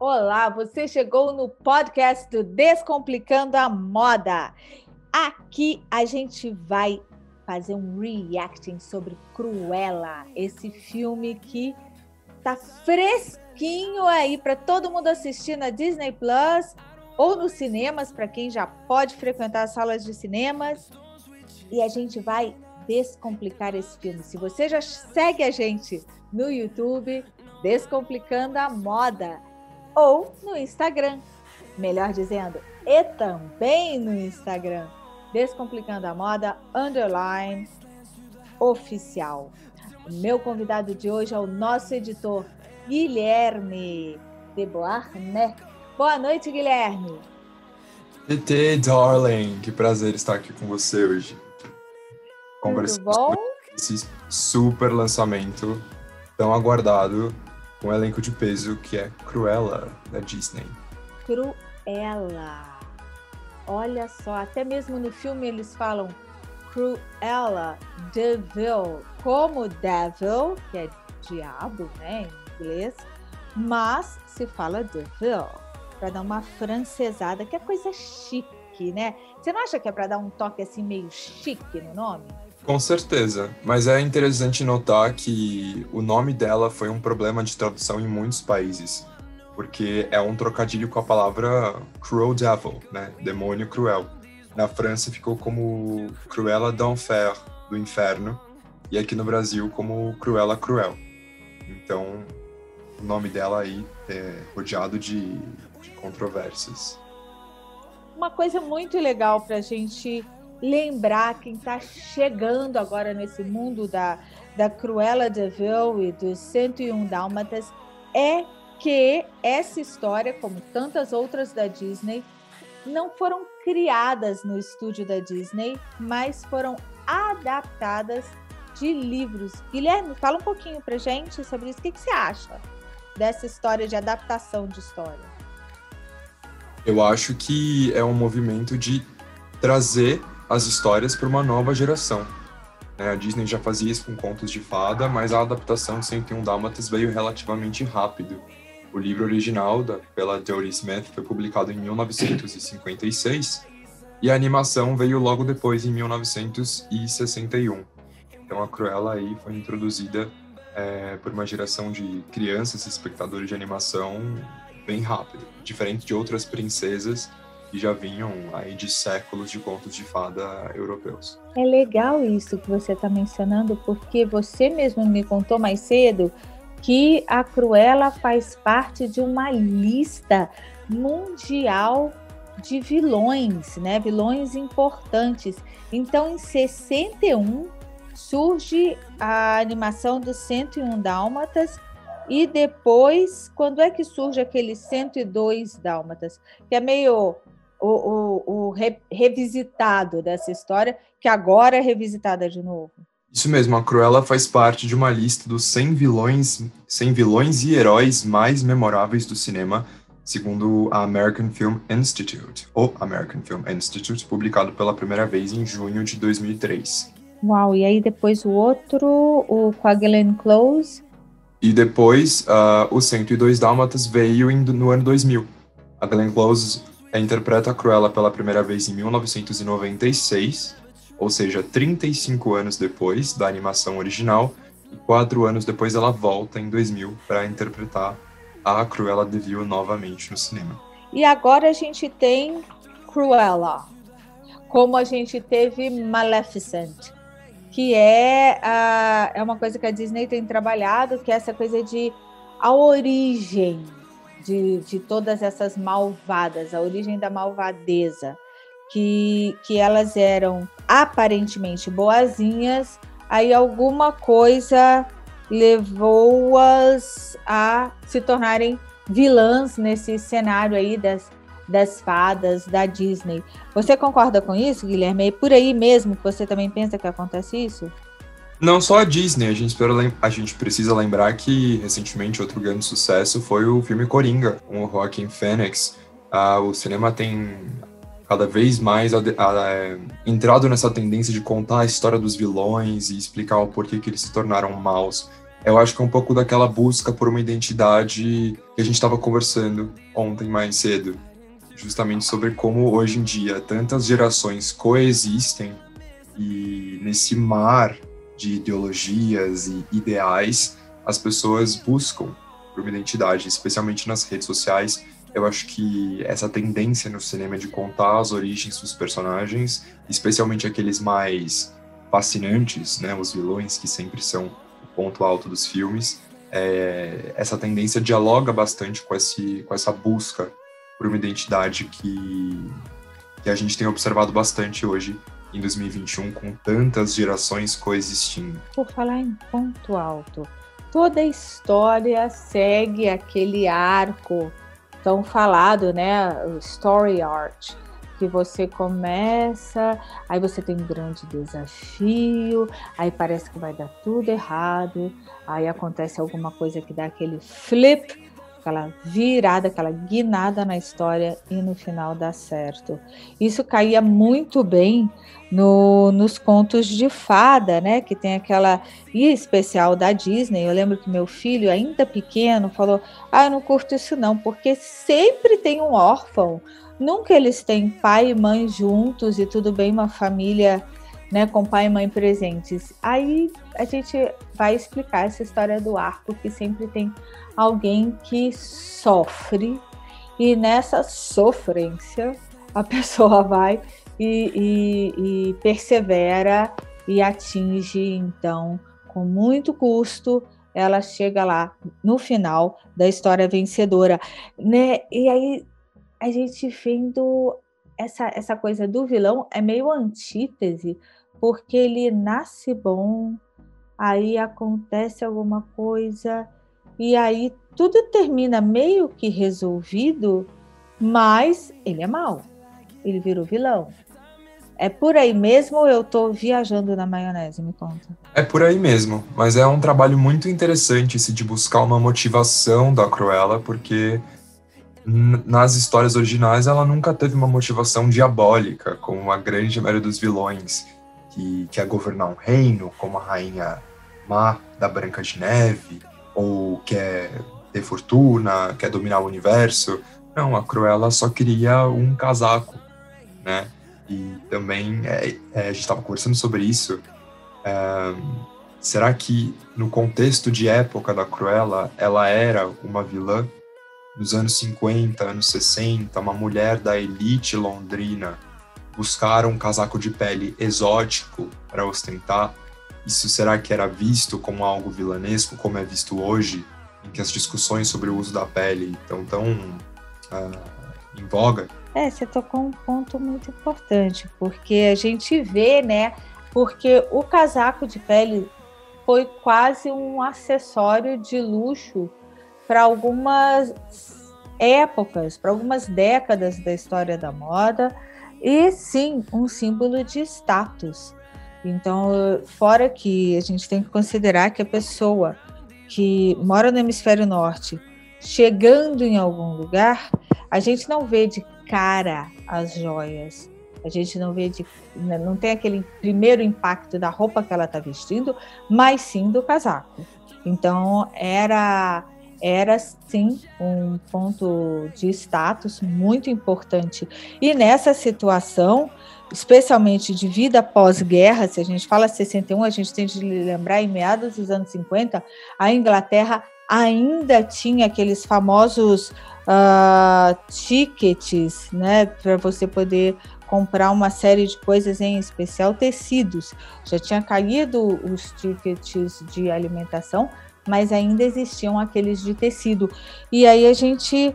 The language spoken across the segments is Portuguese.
Olá, você chegou no podcast do Descomplicando a Moda. Aqui a gente vai fazer um reacting sobre Cruella, esse filme que tá fresquinho aí para todo mundo assistir na Disney Plus ou nos cinemas, para quem já pode frequentar as salas de cinemas. E a gente vai descomplicar esse filme. Se você já segue a gente no YouTube, Descomplicando a Moda, ou no Instagram, melhor dizendo, e também no Instagram, Descomplicando a Moda Underline Oficial. O meu convidado de hoje é o nosso editor, Guilherme de Boarné. Boa noite, Guilherme. TT, darling, que prazer estar aqui com você hoje. Conversando bom? esse super lançamento tão aguardado um elenco de peso que é Cruella, da Disney. Cruella. Olha só, até mesmo no filme eles falam Cruella Devil, como Devil, que é diabo, né, em inglês, mas se fala Devil, para dar uma francesada, que é coisa chique, né? Você não acha que é para dar um toque assim meio chique no nome? Com certeza, mas é interessante notar que o nome dela foi um problema de tradução em muitos países, porque é um trocadilho com a palavra Cruel Devil, né? Demônio cruel. Na França ficou como Cruella d'Enfer, do inferno, e aqui no Brasil como Cruella Cruel. Então, o nome dela aí é rodeado de, de controvérsias. Uma coisa muito legal para a gente lembrar quem está chegando agora nesse mundo da, da Cruella de Vil e dos 101 Dálmatas é que essa história, como tantas outras da Disney, não foram criadas no estúdio da Disney, mas foram adaptadas de livros. Guilherme, fala um pouquinho pra gente sobre isso. O que, que você acha dessa história de adaptação de história? Eu acho que é um movimento de trazer as histórias para uma nova geração. É, a Disney já fazia isso com contos de fada, mas a adaptação de 101 Dálmatas veio relativamente rápido. O livro original, da, pela Jodie Smith, foi publicado em 1956 e a animação veio logo depois, em 1961. Então a Cruella aí foi introduzida é, por uma geração de crianças espectadores de animação bem rápido, diferente de outras princesas que já vinham aí de séculos de contos de fada europeus. É legal isso que você está mencionando, porque você mesmo me contou mais cedo que a Cruella faz parte de uma lista mundial de vilões, né? Vilões importantes. Então, em 61 surge a animação dos 101 Dálmatas e depois, quando é que surge aquele 102 Dálmatas? Que é meio o, o, o re, revisitado dessa história, que agora é revisitada de novo. Isso mesmo, a Cruella faz parte de uma lista dos 100 vilões, 100 vilões e heróis mais memoráveis do cinema, segundo a American Film Institute, ou American Film Institute, publicado pela primeira vez em junho de 2003. Uau, e aí depois o outro, o com a Glenn Close? E depois, uh, o 102 Dálmatas veio no ano 2000. A Glenn Close interpreta a Cruella pela primeira vez em 1996, ou seja, 35 anos depois da animação original, e quatro anos depois ela volta em 2000 para interpretar a Cruella de Vil novamente no cinema. E agora a gente tem Cruella, como a gente teve Maleficent, que é, é uma coisa que a Disney tem trabalhado, que é essa coisa de a origem de, de todas essas malvadas, a origem da malvadeza, que, que elas eram aparentemente boazinhas, aí alguma coisa levou-as a se tornarem vilãs nesse cenário aí das, das fadas da Disney. Você concorda com isso, Guilherme? É por aí mesmo que você também pensa que acontece isso? Não só a Disney, a gente, a gente precisa lembrar que recentemente outro grande sucesso foi o filme Coringa, com o Joaquin Phoenix. Ah, o cinema tem cada vez mais a, a, é, entrado nessa tendência de contar a história dos vilões e explicar o porquê que eles se tornaram maus. eu acho que é um pouco daquela busca por uma identidade que a gente estava conversando ontem mais cedo, justamente sobre como hoje em dia tantas gerações coexistem e nesse mar de ideologias e ideais as pessoas buscam por uma identidade, especialmente nas redes sociais. Eu acho que essa tendência no cinema de contar as origens dos personagens, especialmente aqueles mais fascinantes, né, os vilões que sempre são ponto alto dos filmes. É, essa tendência dialoga bastante com, esse, com essa busca por uma identidade que, que a gente tem observado bastante hoje em 2021, com tantas gerações coexistindo. Por falar em ponto alto, toda a história segue aquele arco tão falado, né? Story art que você começa, aí você tem um grande desafio, aí parece que vai dar tudo errado, aí acontece alguma coisa que dá aquele flip, aquela virada, aquela guinada na história e no final dá certo. Isso caía muito bem no, nos contos de fada, né? Que tem aquela e especial da Disney. Eu lembro que meu filho, ainda pequeno, falou: Ah, eu não curto isso não, porque sempre tem um órfão Nunca eles têm pai e mãe juntos e tudo bem, uma família né, com pai e mãe presentes. Aí a gente vai explicar essa história do arco, que sempre tem alguém que sofre, e nessa sofrência a pessoa vai e, e, e persevera e atinge, então, com muito custo, ela chega lá no final da história vencedora, né? E aí a gente vendo essa, essa coisa do vilão é meio antítese, porque ele nasce bom, aí acontece alguma coisa, e aí tudo termina meio que resolvido, mas ele é mau, ele vira o vilão. É por aí mesmo ou eu estou viajando na maionese? Me conta. É por aí mesmo, mas é um trabalho muito interessante esse de buscar uma motivação da Cruella, porque nas histórias originais ela nunca teve uma motivação diabólica, como a grande maioria dos vilões, que quer governar um reino, como a rainha má da Branca de Neve, ou quer ter fortuna, quer dominar o universo. Não, a Cruella só queria um casaco, né? E também, é, é, a gente estava conversando sobre isso, é, será que no contexto de época da Cruella, ela era uma vilã nos anos 50, anos 60, uma mulher da elite londrina buscar um casaco de pele exótico para ostentar, isso será que era visto como algo vilanesco, como é visto hoje, em que as discussões sobre o uso da pele estão tão uh, em voga? É, você tocou um ponto muito importante, porque a gente vê, né? Porque o casaco de pele foi quase um acessório de luxo para algumas épocas, para algumas décadas da história da moda, e sim um símbolo de status. Então, fora que a gente tem que considerar que a pessoa que mora no hemisfério norte, chegando em algum lugar, a gente não vê de cara as joias. A gente não vê de, né, não tem aquele primeiro impacto da roupa que ela está vestindo, mas sim do casaco. Então era era sim um ponto de status muito importante. E nessa situação, especialmente de vida pós-guerra, se a gente fala 61, a gente tem de lembrar em meados dos anos 50, a Inglaterra ainda tinha aqueles famosos uh, tickets, né, para você poder comprar uma série de coisas, em especial tecidos. Já tinha caído os tickets de alimentação, mas ainda existiam aqueles de tecido. E aí a gente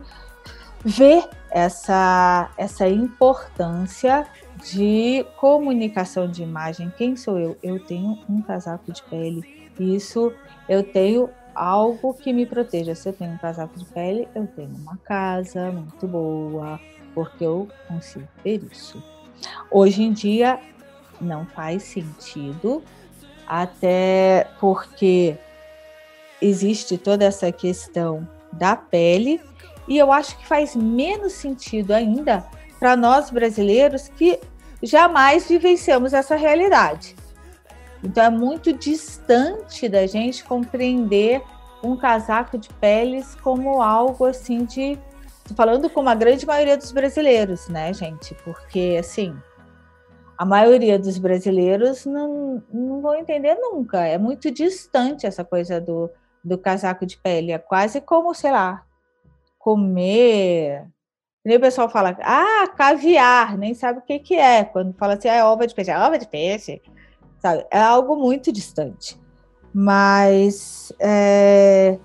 vê essa, essa importância de comunicação de imagem. Quem sou eu? Eu tenho um casaco de pele. Isso eu tenho algo que me proteja. Se eu tenho um casaco de pele, eu tenho uma casa muito boa, porque eu consigo ter isso. Hoje em dia não faz sentido, até porque existe toda essa questão da pele, e eu acho que faz menos sentido ainda para nós brasileiros que jamais vivenciamos essa realidade. Então é muito distante da gente compreender um casaco de peles como algo assim de. Tô falando com a grande maioria dos brasileiros, né, gente? Porque assim, a maioria dos brasileiros não, não vão entender nunca. É muito distante essa coisa do, do casaco de pele. É quase como, sei lá, comer. Nem o pessoal fala, ah, caviar, nem sabe o que, que é. Quando fala assim, ah, é ova de peixe, é ova de peixe. Sabe? É algo muito distante. Mas é,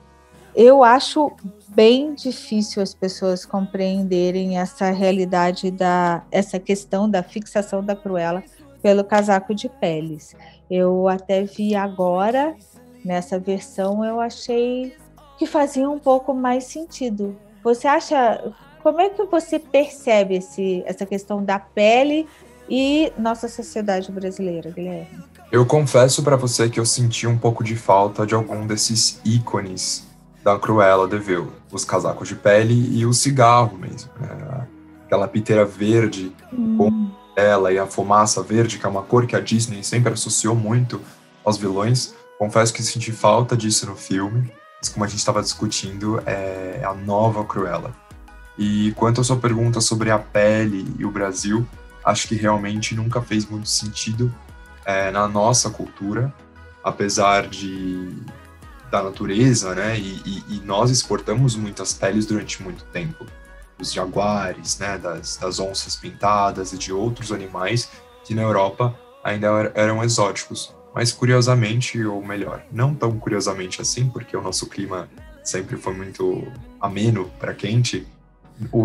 eu acho bem difícil as pessoas compreenderem essa realidade da essa questão da fixação da Cruella pelo casaco de peles. Eu até vi agora nessa versão, eu achei que fazia um pouco mais sentido. Você acha como é que você percebe esse, essa questão da pele e nossa sociedade brasileira, Guilherme? Eu confesso para você que eu senti um pouco de falta de algum desses ícones da Cruella de Vil. Os casacos de pele e o cigarro mesmo. Né? Aquela piteira verde hum. com ela e a fumaça verde, que é uma cor que a Disney sempre associou muito aos vilões. Confesso que senti falta disso no filme, mas como a gente estava discutindo, é a nova Cruella. E quanto à sua pergunta sobre a pele e o Brasil, acho que realmente nunca fez muito sentido é, na nossa cultura, apesar de da natureza, né? E, e, e, nós exportamos muitas peles durante muito tempo, dos jaguares, né? Das, das onças pintadas e de outros animais que na Europa ainda eram exóticos. Mas curiosamente, ou melhor, não tão curiosamente assim, porque o nosso clima sempre foi muito ameno para quente,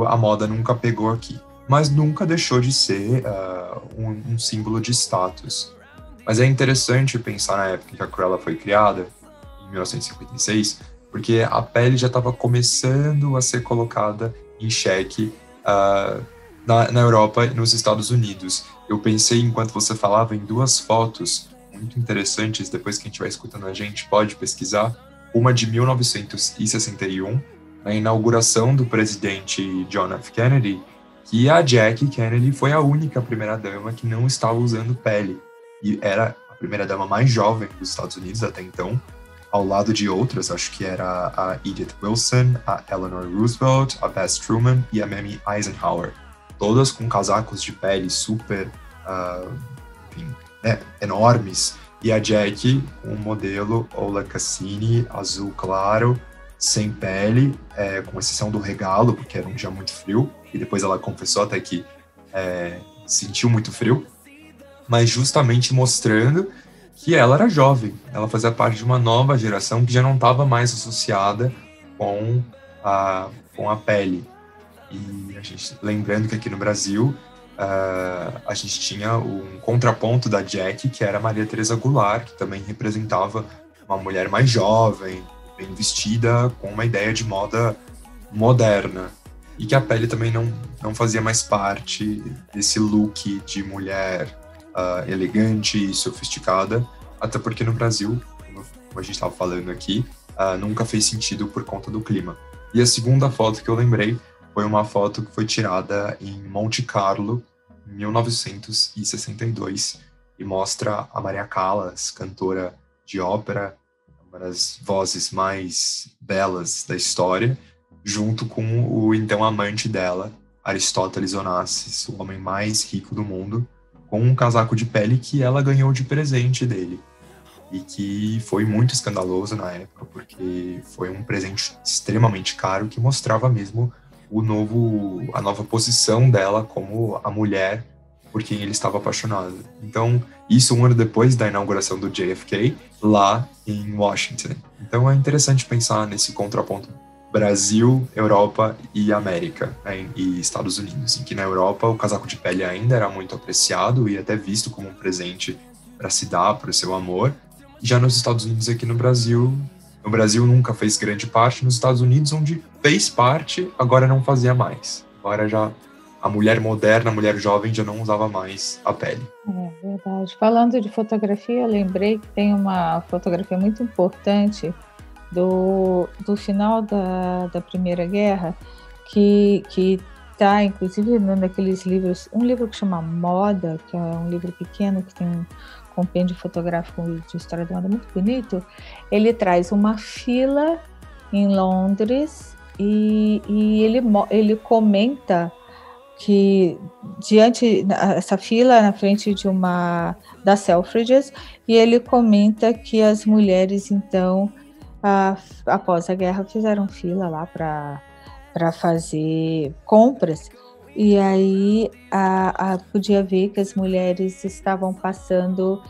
a moda nunca pegou aqui. Mas nunca deixou de ser uh, um, um símbolo de status. Mas é interessante pensar na época que a Cruella foi criada, em 1956, porque a pele já estava começando a ser colocada em xeque uh, na, na Europa e nos Estados Unidos. Eu pensei, enquanto você falava, em duas fotos muito interessantes, depois que a gente vai escutando a gente, pode pesquisar. Uma de 1961, na inauguração do presidente John F. Kennedy, que a Jackie Kennedy foi a única primeira-dama que não estava usando pele e era a primeira-dama mais jovem dos Estados Unidos até então, ao lado de outras, acho que era a Edith Wilson, a Eleanor Roosevelt, a Bess Truman e a Mamie Eisenhower, todas com casacos de pele super, uh, né, enormes, e a Jack o modelo Ola Cassini, azul claro, sem pele, é, com exceção do regalo, porque era um dia muito frio, e depois ela confessou até que é, sentiu muito frio, mas justamente mostrando que ela era jovem, ela fazia parte de uma nova geração que já não estava mais associada com a, com a pele. E a gente, lembrando que aqui no Brasil uh, a gente tinha um contraponto da Jack, que era Maria Teresa Goulart, que também representava uma mulher mais jovem, bem vestida, com uma ideia de moda moderna. E que a pele também não, não fazia mais parte desse look de mulher uh, elegante e sofisticada, até porque no Brasil, como a gente estava falando aqui, uh, nunca fez sentido por conta do clima. E a segunda foto que eu lembrei foi uma foto que foi tirada em Monte Carlo, em 1962, e mostra a Maria Callas, cantora de ópera, uma das vozes mais belas da história, junto com o então amante dela, Aristóteles Onassis, o homem mais rico do mundo, com um casaco de pele que ela ganhou de presente dele. E que foi muito escandaloso na época, porque foi um presente extremamente caro que mostrava mesmo o novo, a nova posição dela como a mulher por quem ele estava apaixonado. Então, isso um ano depois da inauguração do JFK, lá em Washington. Então, é interessante pensar nesse contraponto Brasil, Europa e América, né, e Estados Unidos, em que na Europa o casaco de pele ainda era muito apreciado e até visto como um presente para se dar para o seu amor. E já nos Estados Unidos, aqui no Brasil, no Brasil nunca fez grande parte, nos Estados Unidos, onde fez parte, agora não fazia mais. Agora já a mulher moderna, a mulher jovem já não usava mais a pele. É verdade. Falando de fotografia, lembrei que tem uma fotografia muito importante do, do final da, da Primeira Guerra, que que está inclusive num daqueles livros, um livro que chama Moda, que é um livro pequeno que tem compêndio fotográfico de história da moda muito bonito, ele traz uma fila em Londres e, e ele, ele comenta que diante essa fila na frente de uma das Selfridges e ele comenta que as mulheres então a, após a guerra fizeram fila lá para para fazer compras e aí a, a, podia ver que as mulheres estavam passando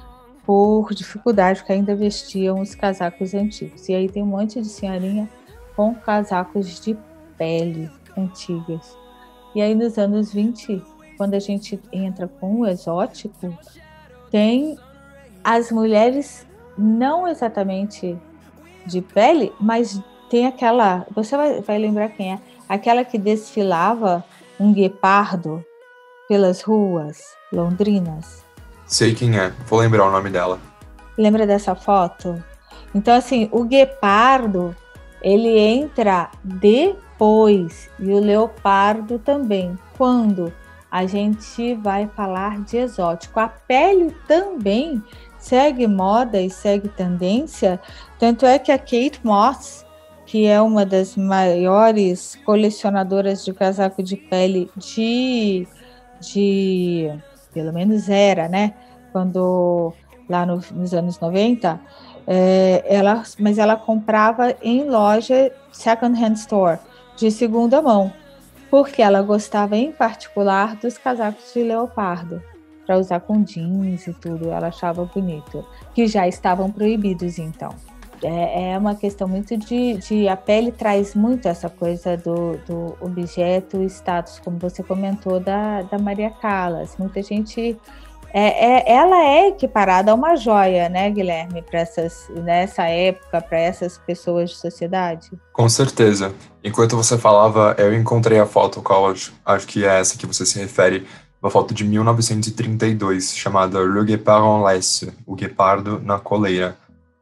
por dificuldade, porque ainda vestiam os casacos antigos. E aí tem um monte de senhorinha com casacos de pele antigas. E aí nos anos 20, quando a gente entra com o exótico, tem as mulheres não exatamente de pele, mas tem aquela, você vai, vai lembrar quem é, aquela que desfilava um guepardo pelas ruas londrinas? Sei quem é, vou lembrar o nome dela. Lembra dessa foto? Então, assim, o guepardo ele entra depois e o leopardo também. Quando a gente vai falar de exótico, a pele também segue moda e segue tendência. Tanto é que a Kate Moss que é uma das maiores colecionadoras de casaco de pele de, de pelo menos era, né? Quando lá no, nos anos 90, é, ela, mas ela comprava em loja second hand store de segunda mão, porque ela gostava em particular dos casacos de leopardo para usar com jeans e tudo, ela achava bonito, que já estavam proibidos então é, é uma questão muito de, de, A pele traz muito essa coisa do, do objeto status, como você comentou da, da Maria Callas. Muita gente. É, é, ela é equiparada a uma joia, né, Guilherme, para essas nessa época, para essas pessoas de sociedade? Com certeza. Enquanto você falava, eu encontrei a foto, qual acho, acho que é essa que você se refere, uma foto de 1932, chamada Le Guépard en Laisse, o guepardo na coleira.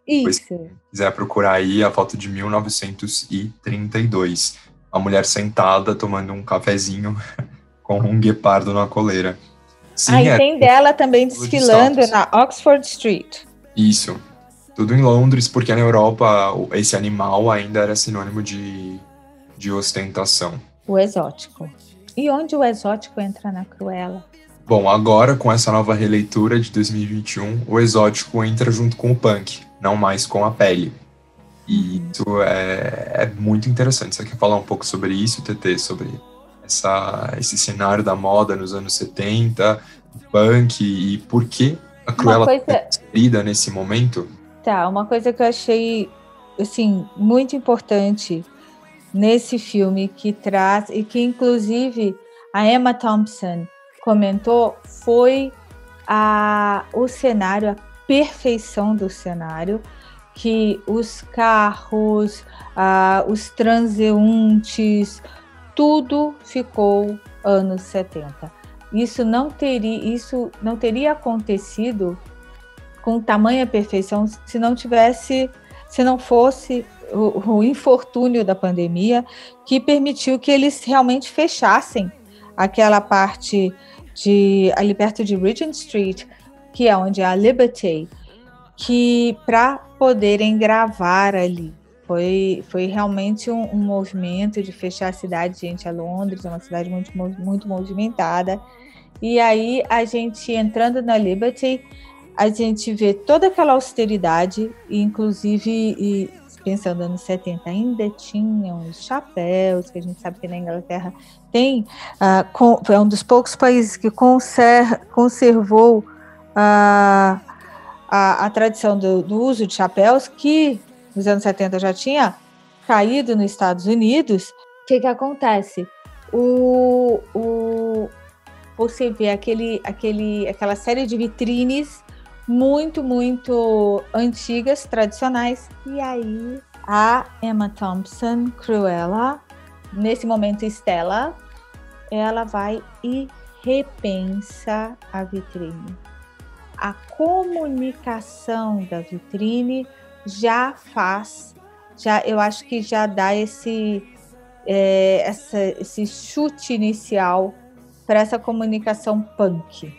Isso. Se quiser procurar aí a foto de 1932. A mulher sentada tomando um cafezinho com um guepardo na coleira. Sim, Aí é, tem dela também desfilando de na Oxford Street. Isso. Tudo em Londres, porque na Europa esse animal ainda era sinônimo de, de ostentação. O exótico. E onde o exótico entra na Cruella? Bom, agora com essa nova releitura de 2021, o exótico entra junto com o punk, não mais com a pele. E isso é, é muito interessante. Você quer falar um pouco sobre isso, TT? Sobre essa, esse cenário da moda nos anos 70, punk, e por que a Cruella coisa... é inserida nesse momento? Tá, uma coisa que eu achei, assim, muito importante nesse filme que traz, e que inclusive a Emma Thompson comentou, foi a, o cenário, a perfeição do cenário, que os carros, ah, os transeuntes, tudo ficou anos 70. Isso não teria, isso não teria acontecido com tamanha perfeição se não tivesse, se não fosse o, o infortúnio da pandemia que permitiu que eles realmente fechassem aquela parte de ali perto de Regent Street, que é onde é a Liberty, que para poderem gravar ali. Foi, foi realmente um, um, movimento de fechar a cidade, gente. A Londres é uma cidade muito, muito movimentada. E aí, a gente entrando na Liberty, a gente vê toda aquela austeridade, inclusive e pensando nos 70, ainda tinham os chapéus, que a gente sabe que na Inglaterra tem, uh, com, é um dos poucos países que conser, conservou uh, a, a, tradição do, do, uso de chapéus, que nos anos 70 já tinha caído nos Estados Unidos. O que, que acontece? O, o, você vê aquele, aquele, aquela série de vitrines muito, muito antigas, tradicionais. E aí a Emma Thompson, Cruella, nesse momento Stella, ela vai e repensa a vitrine. A comunicação da vitrine já faz, já eu acho que já dá esse, é, essa, esse chute inicial para essa comunicação punk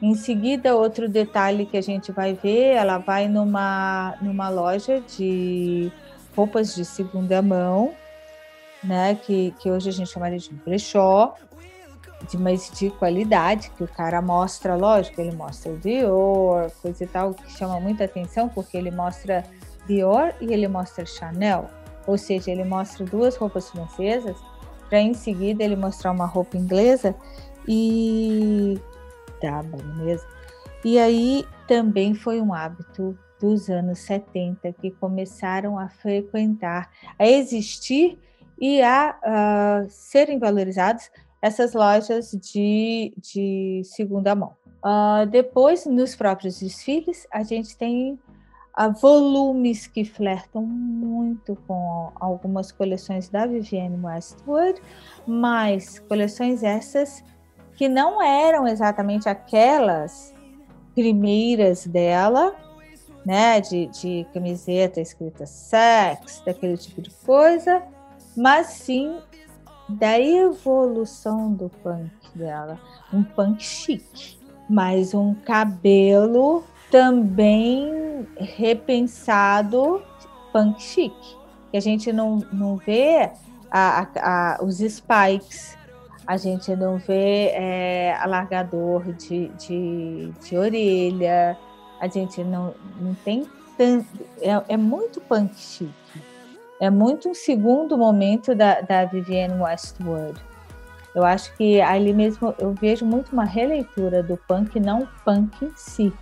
Em seguida, outro detalhe que a gente vai ver, ela vai numa, numa loja de roupas de segunda mão, né? Que, que hoje a gente chamaria de brechó, de mais de qualidade, que o cara mostra, lógico, ele mostra o Dior, coisa e tal, que chama muita atenção, porque ele mostra Dior e ele mostra Chanel. Ou seja, ele mostra duas roupas francesas, para em seguida ele mostrar uma roupa inglesa e tá bom mesmo. E aí também foi um hábito dos anos 70 que começaram a frequentar, a existir e a uh, serem valorizados essas lojas de, de segunda mão. Uh, depois, nos próprios desfiles, a gente tem uh, volumes que flertam muito com algumas coleções da Vivienne Westwood, mas coleções essas que não eram exatamente aquelas primeiras dela, né, de, de camiseta escrita sex, daquele tipo de coisa, mas sim da evolução do punk dela, um punk chique, mas um cabelo também repensado punk chique, que a gente não, não vê a, a, a, os spikes, a gente não vê é, alargador de, de, de orelha, a gente não, não tem tanto. É, é muito punk chique. É muito um segundo momento da, da Vivienne Westwood. Eu acho que ali mesmo eu vejo muito uma releitura do punk, não punk em si.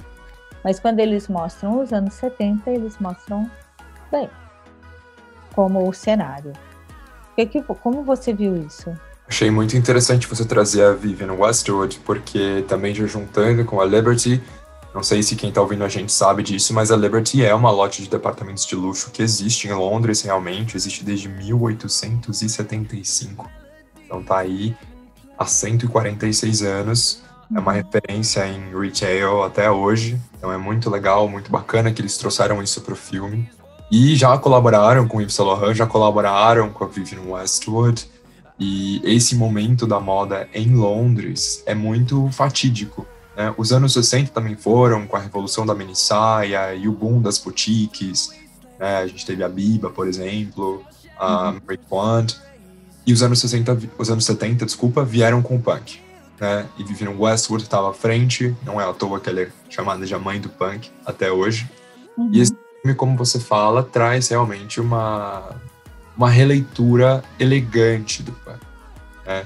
Mas quando eles mostram os anos 70, eles mostram bem como o cenário. Que, como você viu isso? Achei muito interessante você trazer a Vivienne Westwood, porque também já juntando com a Liberty, não sei se quem está ouvindo a gente sabe disso, mas a Liberty é uma lote de departamentos de luxo que existe em Londres realmente, existe desde 1875. Então tá aí há 146 anos, é uma uhum. referência em retail até hoje, então é muito legal, muito bacana que eles trouxeram isso para o filme. E já colaboraram com o Yves Saint Laurent, já colaboraram com a Vivienne Westwood, e esse momento da moda em Londres é muito fatídico, né? Os anos 60 também foram, com a revolução da mini saia e o boom das boutiques. Né? A gente teve a Biba, por exemplo, a uhum. Mary Quant. E os anos 60, os anos 70, desculpa, vieram com o punk. Né? E Vivian Westwood estava à frente, não é à toa que ela é chamada de a mãe do punk até hoje. Uhum. E esse filme, como você fala, traz realmente uma, uma releitura elegante do punk. Né?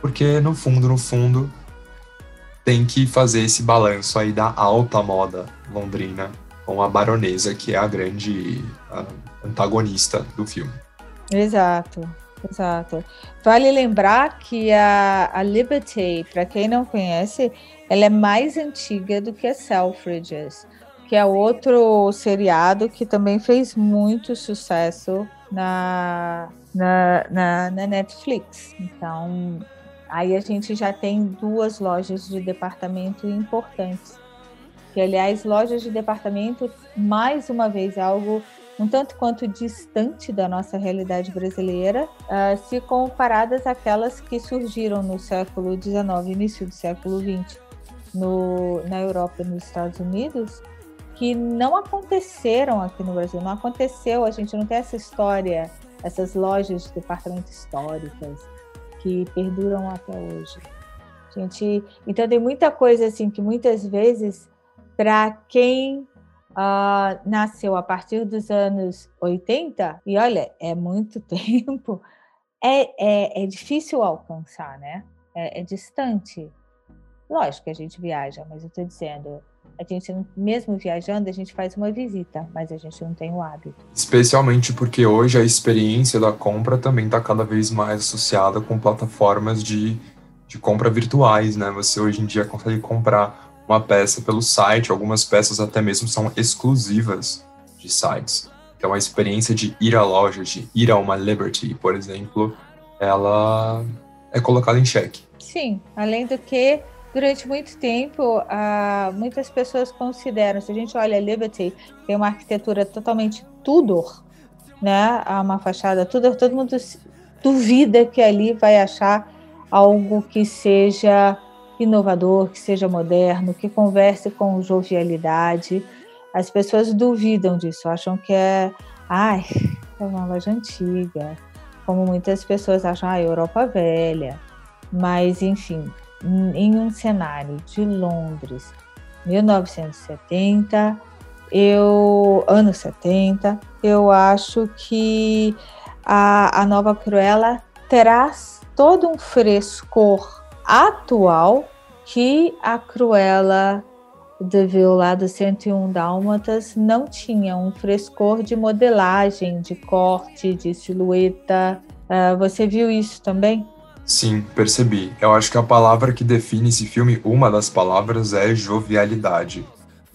Porque, no fundo, no fundo, tem que fazer esse balanço aí da alta moda londrina com a baronesa, que é a grande antagonista do filme. Exato, exato. Vale lembrar que a, a Liberty, para quem não conhece, ela é mais antiga do que a Selfridges, que é outro seriado que também fez muito sucesso na, na, na, na Netflix. Então, Aí a gente já tem duas lojas de departamento importantes. Que, aliás, lojas de departamento, mais uma vez, algo um tanto quanto distante da nossa realidade brasileira, uh, se comparadas àquelas que surgiram no século XIX, início do século XX, no, na Europa e nos Estados Unidos, que não aconteceram aqui no Brasil. Não aconteceu, a gente não tem essa história, essas lojas de departamento históricas, que perduram até hoje. Gente, então tem muita coisa assim que muitas vezes para quem uh, nasceu a partir dos anos 80, e olha, é muito tempo, é, é, é difícil alcançar, né? É, é distante. Lógico que a gente viaja, mas eu estou dizendo, a gente, mesmo viajando, a gente faz uma visita, mas a gente não tem o hábito. Especialmente porque hoje a experiência da compra também está cada vez mais associada com plataformas de, de compra virtuais, né? Você hoje em dia consegue comprar uma peça pelo site, algumas peças até mesmo são exclusivas de sites. Então a experiência de ir à loja, de ir a uma Liberty, por exemplo, ela é colocada em xeque. Sim, além do que durante muito tempo, uh, muitas pessoas consideram, se a gente olha Liberty, tem uma arquitetura totalmente Tudor, né? Uma fachada Tudor, todo mundo duvida que ali vai achar algo que seja inovador, que seja moderno, que converse com jovialidade. As pessoas duvidam disso, acham que é, ai, é uma loja antiga, como muitas pessoas acham, ah, Europa velha. Mas, enfim, em um cenário de Londres, 1970, eu, anos 70, eu acho que a, a nova Cruella traz todo um frescor atual que a Cruella de Vil lá do 101 Dálmatas não tinha um frescor de modelagem, de corte, de silhueta. Uh, você viu isso também? Sim, percebi. Eu acho que a palavra que define esse filme, uma das palavras, é jovialidade.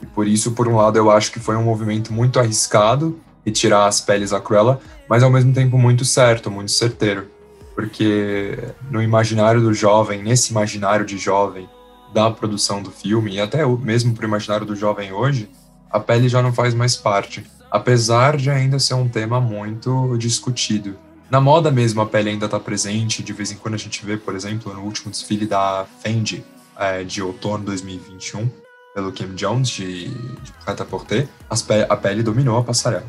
E por isso, por um lado, eu acho que foi um movimento muito arriscado retirar as peles da Cruella, mas ao mesmo tempo muito certo, muito certeiro. Porque no imaginário do jovem, nesse imaginário de jovem, da produção do filme, e até mesmo para o imaginário do jovem hoje, a pele já não faz mais parte, apesar de ainda ser um tema muito discutido. Na moda mesmo, a pele ainda está presente, de vez em quando a gente vê, por exemplo, no último desfile da Fendi, é, de outono de 2021, pelo Kim Jones, de, de Prêt-à-Porter, a pele dominou a passarela.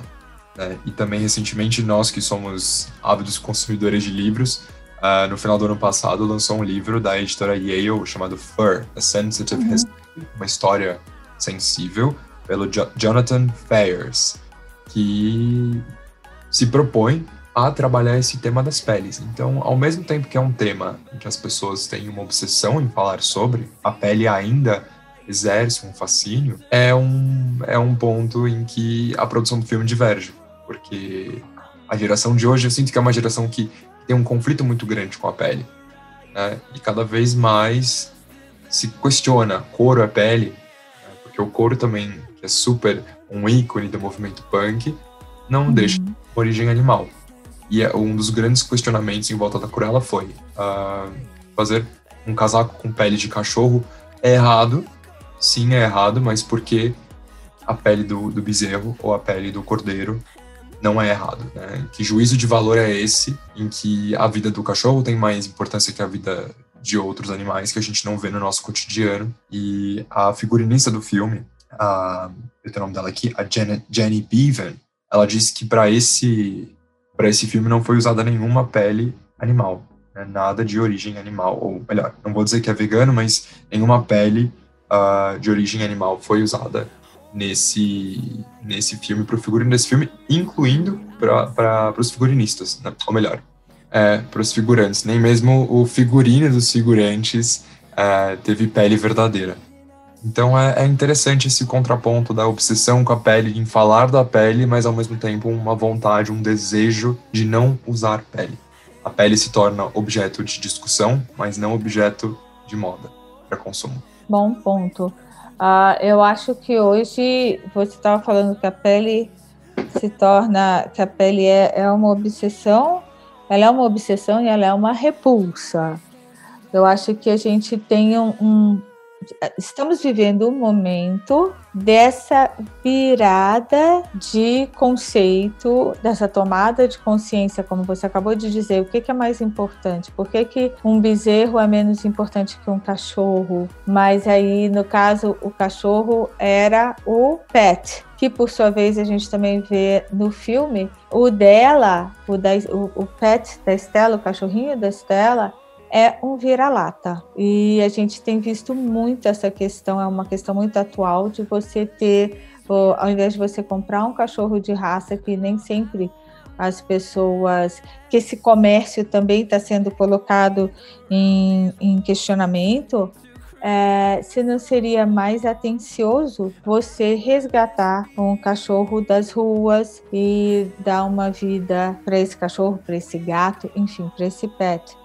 Né? E também, recentemente, nós que somos ávidos consumidores de livros, uh, no final do ano passado, lançou um livro da editora Yale chamado Fur, A Sensitive uhum. History, uma história sensível, pelo jo Jonathan Fayers, que se propõe a trabalhar esse tema das peles. Então, ao mesmo tempo que é um tema que as pessoas têm uma obsessão em falar sobre, a pele ainda exerce um fascínio, é um, é um ponto em que a produção do filme diverge porque a geração de hoje eu sinto que é uma geração que tem um conflito muito grande com a pele. Né? E cada vez mais se questiona couro é pele, né? porque o couro também, que é super um ícone do movimento punk, não uhum. deixa origem animal. E é um dos grandes questionamentos em volta da Cruella foi uh, fazer um casaco com pele de cachorro é errado, sim é errado, mas por que a pele do, do bezerro ou a pele do cordeiro não é errado. Né? Que juízo de valor é esse em que a vida do cachorro tem mais importância que a vida de outros animais que a gente não vê no nosso cotidiano. E a figurinista do filme, a, eu tenho o nome dela aqui, a Jenny, Jenny Beavan, ela disse que para esse para esse filme não foi usada nenhuma pele animal, né? nada de origem animal, ou melhor, não vou dizer que é vegano, mas nenhuma pele uh, de origem animal foi usada nesse, nesse filme, para o figurino desse filme, incluindo para os figurinistas, né? ou melhor, é, para os figurantes. Nem mesmo o figurino dos figurantes é, teve pele verdadeira. Então é, é, interessante esse contraponto da obsessão com a pele, em falar da pele, mas ao mesmo tempo uma vontade, um desejo de não usar pele. A pele se torna objeto de discussão, mas não objeto de moda para consumo. Bom ponto. Uh, eu acho que hoje você estava falando que a pele se torna, que a pele é, é uma obsessão, ela é uma obsessão e ela é uma repulsa. Eu acho que a gente tem um, um estamos vivendo um momento dessa virada de conceito, dessa tomada de consciência, como você acabou de dizer, o que, é mais importante? Por que, que um bezerro é menos importante que um cachorro? Mas aí, no caso, o cachorro era o pet, que por sua vez a gente também vê no filme, o dela, o, da, o, o pet da Estela, o cachorrinho da Estela, é um vira-lata. E a gente tem visto muito essa questão, é uma questão muito atual de você ter, ao invés de você comprar um cachorro de raça que nem sempre as pessoas, que esse comércio também está sendo colocado em, em questionamento, é, se não seria mais atencioso você resgatar um cachorro das ruas e dar uma vida para esse cachorro, para esse gato, enfim, para esse pet.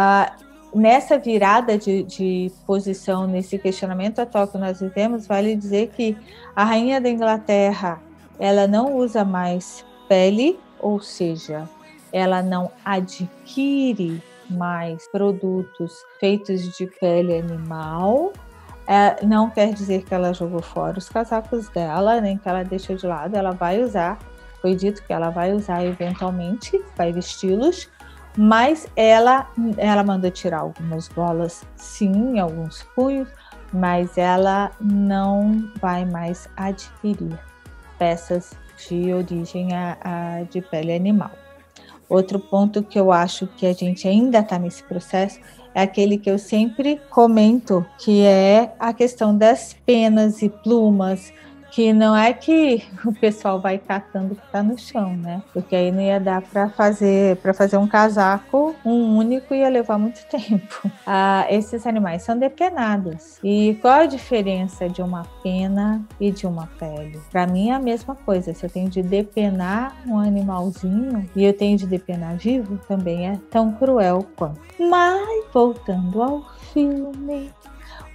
Ah, nessa virada de, de, posição, nesse questionamento atual que nós vivemos, vale dizer que a rainha da Inglaterra ela não usa mais pele, ou seja, ela não adquire mais produtos feitos de pele animal. É, não quer dizer que ela jogou fora os casacos dela, nem que ela deixou de lado. Ela vai usar, foi dito que ela vai usar eventualmente, vai vesti-los, mas ela, ela mandou tirar algumas golas, sim, alguns punhos, mas ela não vai mais adquirir peças de origem a, a, de pele animal. Outro ponto que eu acho que a gente ainda está nesse processo é aquele que eu sempre comento, que é a questão das penas e plumas, que não é que o pessoal vai catando o que está no chão, né? Porque aí não ia dar para fazer para fazer um casaco um único ia levar muito tempo. Ah, esses animais são depenados. E qual a diferença de uma pena e de uma pele? Para mim é a mesma coisa. Se eu tenho de depenar um animalzinho e eu tenho de depenar vivo, também é tão cruel quanto. Mas voltando ao filme,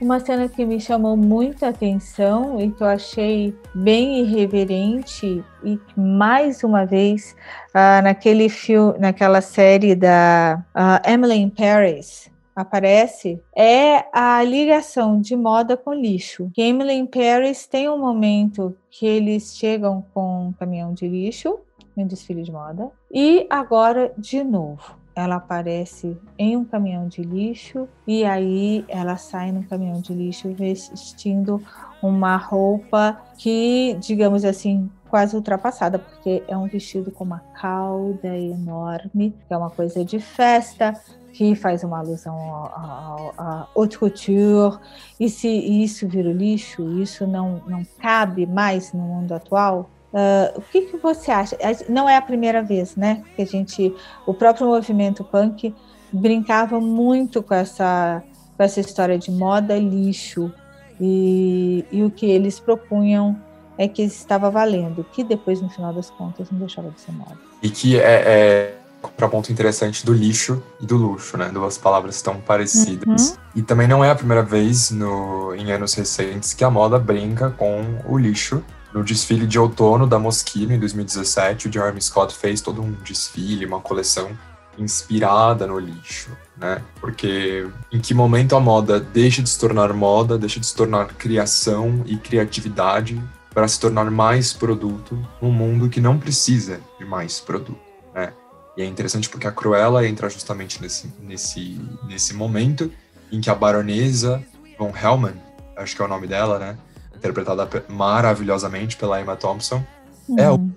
uma cena que me chamou muita atenção e que eu achei bem irreverente e mais uma vez uh, naquele filme, naquela série da uh, Emily in Paris aparece é a ligação de moda com lixo. Emily in Paris tem um momento que eles chegam com um caminhão de lixo um desfile de moda e agora de novo ela aparece em um caminhão de lixo e aí ela sai no caminhão de lixo vestindo uma roupa que, digamos assim, quase ultrapassada, porque é um vestido com uma cauda enorme, que é uma coisa de festa, que faz uma alusão a haute couture, e se isso vira lixo, isso não, não cabe mais no mundo atual, Uh, o que, que você acha? Não é a primeira vez, né? Que a gente, o próprio movimento punk brincava muito com essa, com essa história de moda lixo e, e o que eles propunham é que estava valendo, que depois no final das contas não deixava de ser moda. E que é, é contraponto interessante do lixo e do luxo, né? Duas palavras tão parecidas. Uhum. E também não é a primeira vez no, em anos recentes que a moda brinca com o lixo no desfile de outono da Moschino, em 2017, o Jeremy Scott fez todo um desfile, uma coleção inspirada no lixo, né? Porque em que momento a moda deixa de se tornar moda, deixa de se tornar criação e criatividade para se tornar mais produto num mundo que não precisa de mais produto, né? E é interessante porque a Cruella entra justamente nesse, nesse, nesse momento em que a baronesa von Hellman, acho que é o nome dela, né? Interpretada maravilhosamente pela Emma Thompson, uhum. é, o,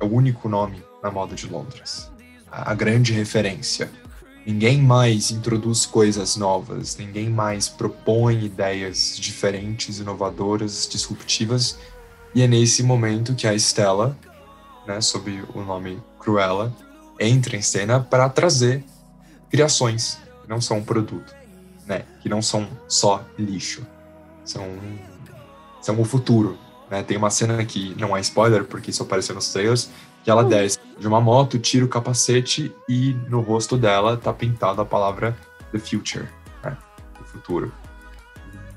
é, o, único nome na moda de Londres. A, a grande referência. Ninguém mais introduz coisas novas, ninguém mais propõe ideias diferentes, inovadoras, disruptivas. E é nesse momento que a Stella, né, sob o nome Cruella, entra em cena para trazer criações que não são um produto, né, que não são só lixo, são são o futuro. Né? Tem uma cena que não é spoiler, porque isso apareceu nos trailers, que ela hum. desce de uma moto, tira o capacete e no rosto dela tá pintada a palavra The Future, né? o futuro.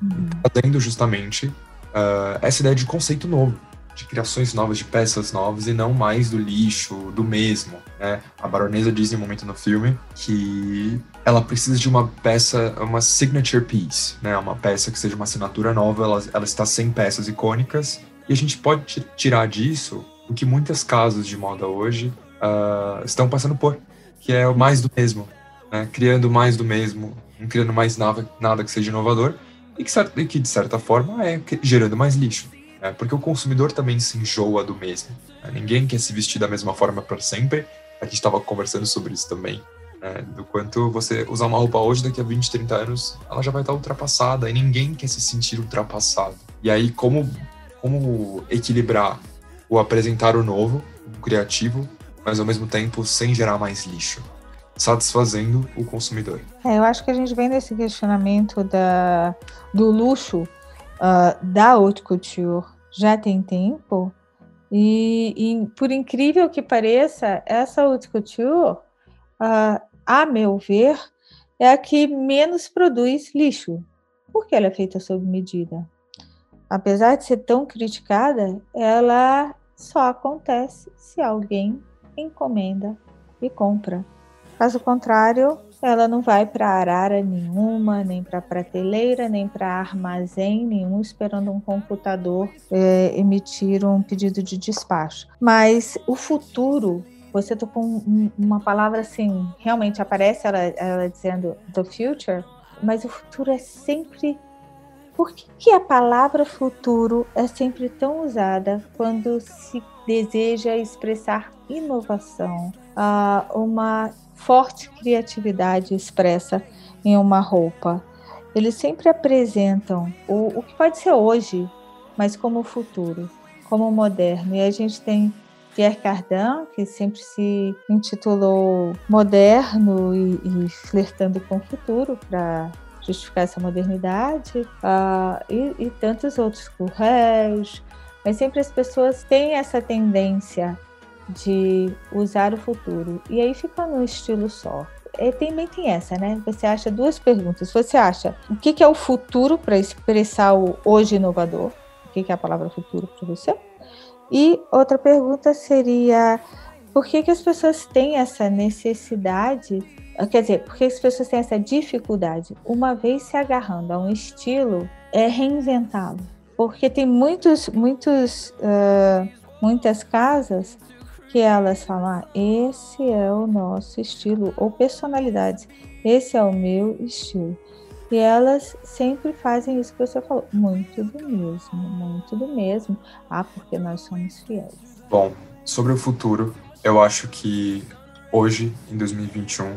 Uhum. Trazendo justamente uh, essa ideia de conceito novo, de criações novas, de peças novas e não mais do lixo, do mesmo. Né? A baronesa diz em um momento no filme que ela precisa de uma peça, uma signature piece, né? uma peça que seja uma assinatura nova, ela, ela está sem peças icônicas e a gente pode tirar disso o que muitas casas de moda hoje uh, estão passando por, que é o mais do mesmo, né? criando mais do mesmo, não criando mais nada, nada que seja inovador e que, que de certa forma é gerando mais lixo né? porque o consumidor também se enjoa do mesmo. Né? Ninguém quer se vestir da mesma forma para sempre. A gente estava conversando sobre isso também, né? do quanto você usar uma roupa hoje, daqui a 20, 30 anos, ela já vai estar ultrapassada e ninguém quer se sentir ultrapassado. E aí, como, como equilibrar o apresentar o novo, o criativo, mas ao mesmo tempo sem gerar mais lixo? satisfazendo o consumidor. É, eu acho que a gente vem nesse questionamento da, do luxo uh, da haute couture já tem tempo. E, e, por incrível que pareça, essa haute couture, a meu ver, é a que menos produz lixo, porque ela é feita sob medida. Apesar de ser tão criticada, ela só acontece se alguém encomenda e compra. Caso contrário, ela não vai para arara nenhuma, nem para prateleira, nem para armazém nenhum, esperando um computador é, emitir um pedido de despacho. Mas o futuro você tocou um, uma palavra assim, realmente aparece ela, ela dizendo the future, mas o futuro é sempre. Por que, que a palavra futuro é sempre tão usada quando se deseja expressar inovação, uh, uma forte criatividade expressa em uma roupa? Eles sempre apresentam o, o que pode ser hoje, mas como futuro, como moderno. E a gente tem Pierre Cardin, que sempre se intitulou moderno e, e flertando com o futuro para justificar essa modernidade, uh, e, e, tantos outros, Courrèges, mas sempre as pessoas têm essa tendência de usar o futuro, e aí fica num estilo só. E também tem essa, né? Você acha duas perguntas. Você acha o que é o futuro para expressar o hoje inovador? O que é a palavra futuro para você? E outra pergunta seria: por que, que as pessoas têm essa necessidade? Quer dizer, por que as pessoas têm essa dificuldade, uma vez se agarrando a um estilo, é reinventá-lo? Porque tem muitos, muitos, uh, muitas casas que elas falam: ah, esse é o nosso estilo, ou personalidades, esse é o meu estilo. E elas sempre fazem isso que você falou, muito do mesmo, muito do mesmo. Ah, porque nós somos fiéis. Bom, sobre o futuro, eu acho que hoje, em 2021,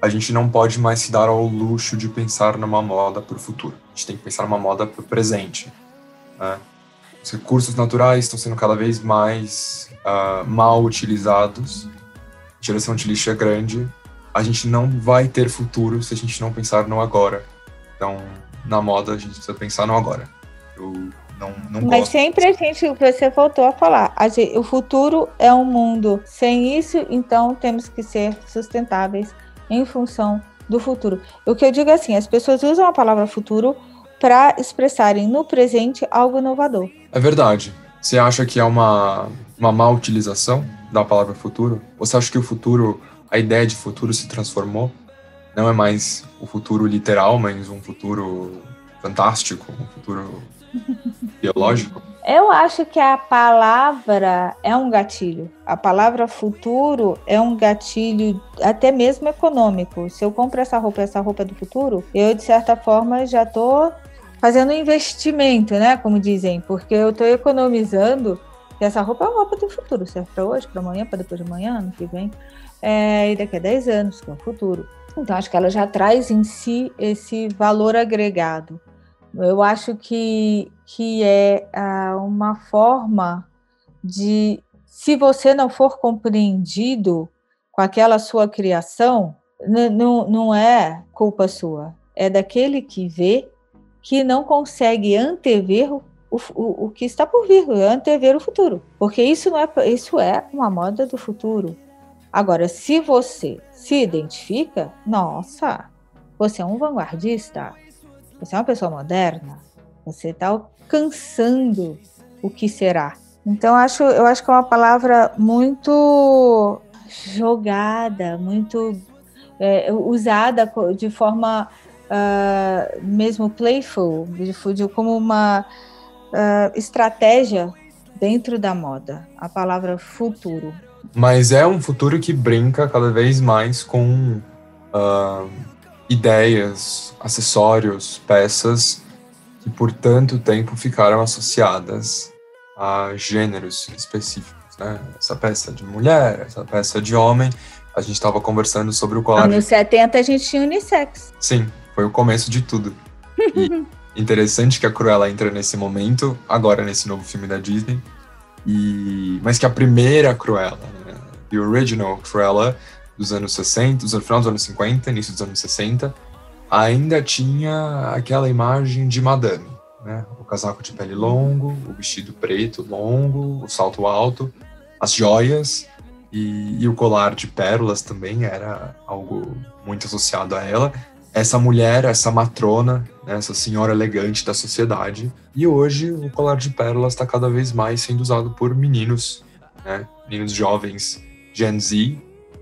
a gente não pode mais se dar ao luxo de pensar numa moda para o futuro. A gente tem que pensar numa moda para o presente. Né? Os recursos naturais estão sendo cada vez mais uh, mal utilizados. A geração de lixo é grande. A gente não vai ter futuro se a gente não pensar no agora. Então, na moda, a gente precisa pensar no agora. Eu não, não Mas gosto. sempre a gente, você voltou a falar, a gente, o futuro é um mundo sem isso, então temos que ser sustentáveis em função do futuro. O que eu digo é assim, as pessoas usam a palavra futuro para expressarem no presente algo inovador. É verdade. Você acha que é uma, uma má utilização da palavra futuro? Você acha que o futuro, a ideia de futuro se transformou? Não é mais o futuro literal, mas um futuro fantástico, um futuro biológico? Eu acho que a palavra é um gatilho. A palavra futuro é um gatilho até mesmo econômico. Se eu compro essa roupa, essa roupa é do futuro, eu de certa forma já estou fazendo investimento, né? Como dizem, porque eu estou economizando. E essa roupa é uma roupa do futuro, serve para hoje, para amanhã, para depois de amanhã, ano que vem, é, e daqui a 10 anos, que é o futuro. Então, acho que ela já traz em si esse valor agregado. Eu acho que, que é ah, uma forma de, se você não for compreendido com aquela sua criação, não, não é culpa sua, é daquele que vê que não consegue antever o, o, o que está por vir, antever o futuro. Porque isso, não é, isso é uma moda do futuro. Agora, se você se identifica, nossa, você é um vanguardista, você é uma pessoa moderna, você está alcançando o que será. Então, acho, eu acho que é uma palavra muito jogada, muito é, usada de forma uh, mesmo playful, de, como uma uh, estratégia dentro da moda. A palavra futuro. Mas é um futuro que brinca cada vez mais com uh, ideias, acessórios, peças que por tanto tempo ficaram associadas a gêneros específicos. Né? Essa peça de mulher, essa peça de homem. A gente estava conversando sobre o colar. Anos 70 a gente tinha unissex. Sim, foi o começo de tudo. E interessante que a Cruella entra nesse momento, agora nesse novo filme da Disney, e, mas que a primeira Cruella, né? The Original Cruella dos anos 60, no final dos anos 50, início dos anos 60, ainda tinha aquela imagem de madame, né? O casaco de pele longo, o vestido preto longo, o salto alto, as joias e, e o colar de pérolas também era algo muito associado a ela essa mulher, essa matrona, né, essa senhora elegante da sociedade. E hoje o colar de pérolas está cada vez mais sendo usado por meninos, né, meninos jovens, Gen Z,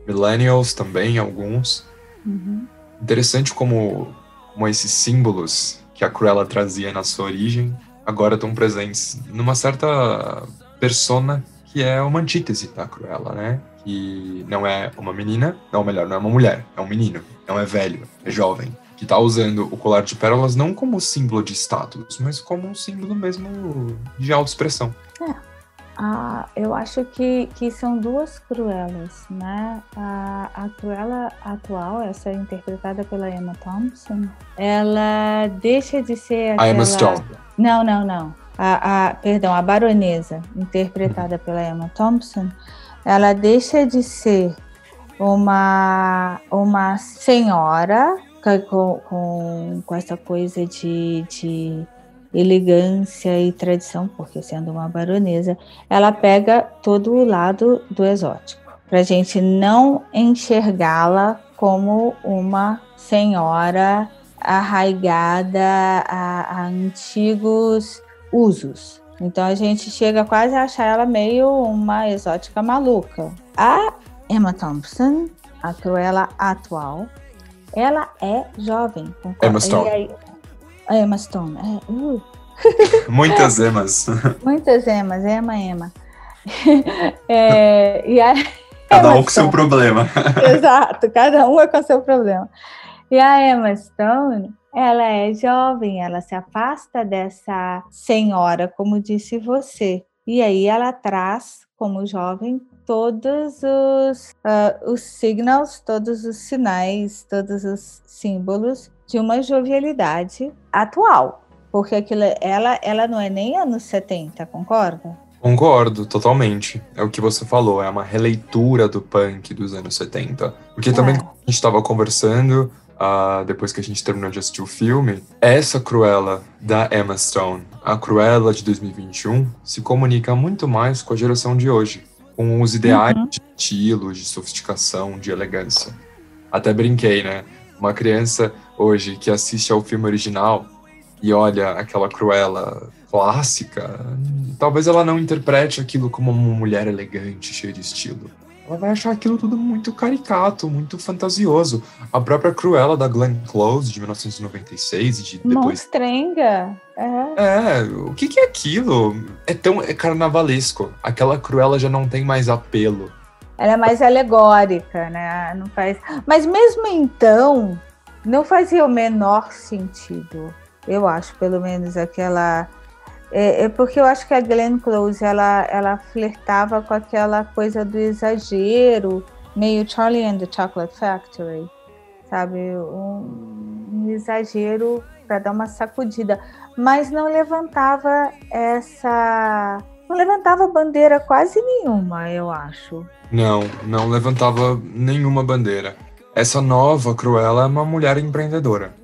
millennials também, alguns. Uhum. Interessante como, como esses símbolos que a Cruella trazia na sua origem agora estão presentes numa certa persona que é uma antítese da Cruella, né? e não é uma menina, não, melhor, não é uma mulher, é um menino, não é velho, é jovem, que tá usando o colar de pérolas não como símbolo de status, mas como um símbolo mesmo de autoexpressão. É. Ah, eu acho que, que são duas cruelas, né? A, a cruela atual, essa é interpretada pela Emma Thompson, ela deixa de ser aquela... A Emma Stone. Não, não, não. A, a, perdão, a baronesa, interpretada pela Emma Thompson, ela deixa de ser uma, uma senhora com, com, com essa coisa de, de elegância e tradição, porque sendo uma baronesa, ela pega todo o lado do exótico, para a gente não enxergá-la como uma senhora arraigada a, a antigos usos. Então a gente chega quase a achar ela meio uma exótica maluca. A Emma Thompson, a Cruella atual, ela é jovem. Emma Stone. A Emma Stone. É, uh. Muitas Emas. Muitas Emas, Emma, Emma. é, e a cada Emma um com Stone. seu problema. Exato, cada um é com seu problema. E a Emma Stone, ela é jovem, ela se afasta dessa senhora, como disse você. E aí ela traz, como jovem, todos os, uh, os signals, todos os sinais, todos os símbolos de uma jovialidade atual. Porque aquilo, ela, ela não é nem anos 70, concorda? Concordo, totalmente. É o que você falou, é uma releitura do punk dos anos 70. Porque também é. a gente estava conversando, uh, depois que a gente terminou de assistir o filme, essa Cruella da Emma Stone, a Cruella de 2021, se comunica muito mais com a geração de hoje com os ideais uhum. de estilo, de sofisticação, de elegância. Até brinquei, né? Uma criança hoje que assiste ao filme original e olha aquela Cruella clássica, talvez ela não interprete aquilo como uma mulher elegante, cheia de estilo ela vai achar aquilo tudo muito caricato, muito fantasioso. A própria Cruella da Glenn Close, de 1996, e de depois... Monstrenga! É. é, o que, que é aquilo? É tão é carnavalesco. Aquela Cruella já não tem mais apelo. Ela é mais alegórica, né? Não faz... Mas mesmo então, não fazia o menor sentido. Eu acho, pelo menos, aquela é, é, porque eu acho que a Glenn Close ela, ela flertava com aquela coisa do exagero, meio Charlie and the Chocolate Factory, sabe? Um, um exagero para dar uma sacudida, mas não levantava essa. Não levantava bandeira quase nenhuma, eu acho. Não, não levantava nenhuma bandeira. Essa nova Cruella é uma mulher empreendedora.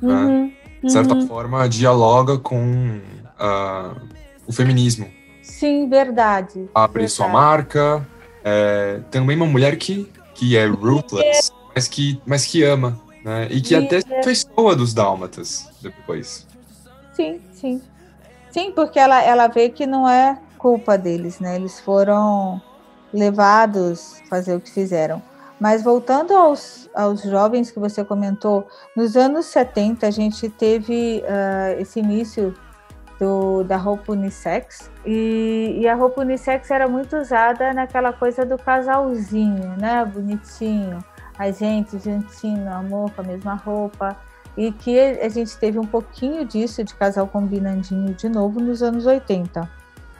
Né? Uhum, né? De certa uhum. forma, dialoga com uh, o feminismo. Sim, verdade. Abre verdade. sua marca. É, também uma mulher que, que é ruthless, mas que, mas que ama. Né? E que sim, até é. fez boa dos dálmatas depois. Sim, sim. Sim, porque ela, ela vê que não é culpa deles, né? Eles foram levados a fazer o que fizeram. Mas voltando aos, aos jovens que você comentou, nos anos 70 a gente teve uh, esse início do, da roupa unissex. E, e, a roupa unissex era muito usada naquela coisa do casalzinho, né? Bonitinho. A gente juntinho, amor, com a mesma roupa. E que a gente teve um pouquinho disso de casal combinandinho de novo nos anos 80.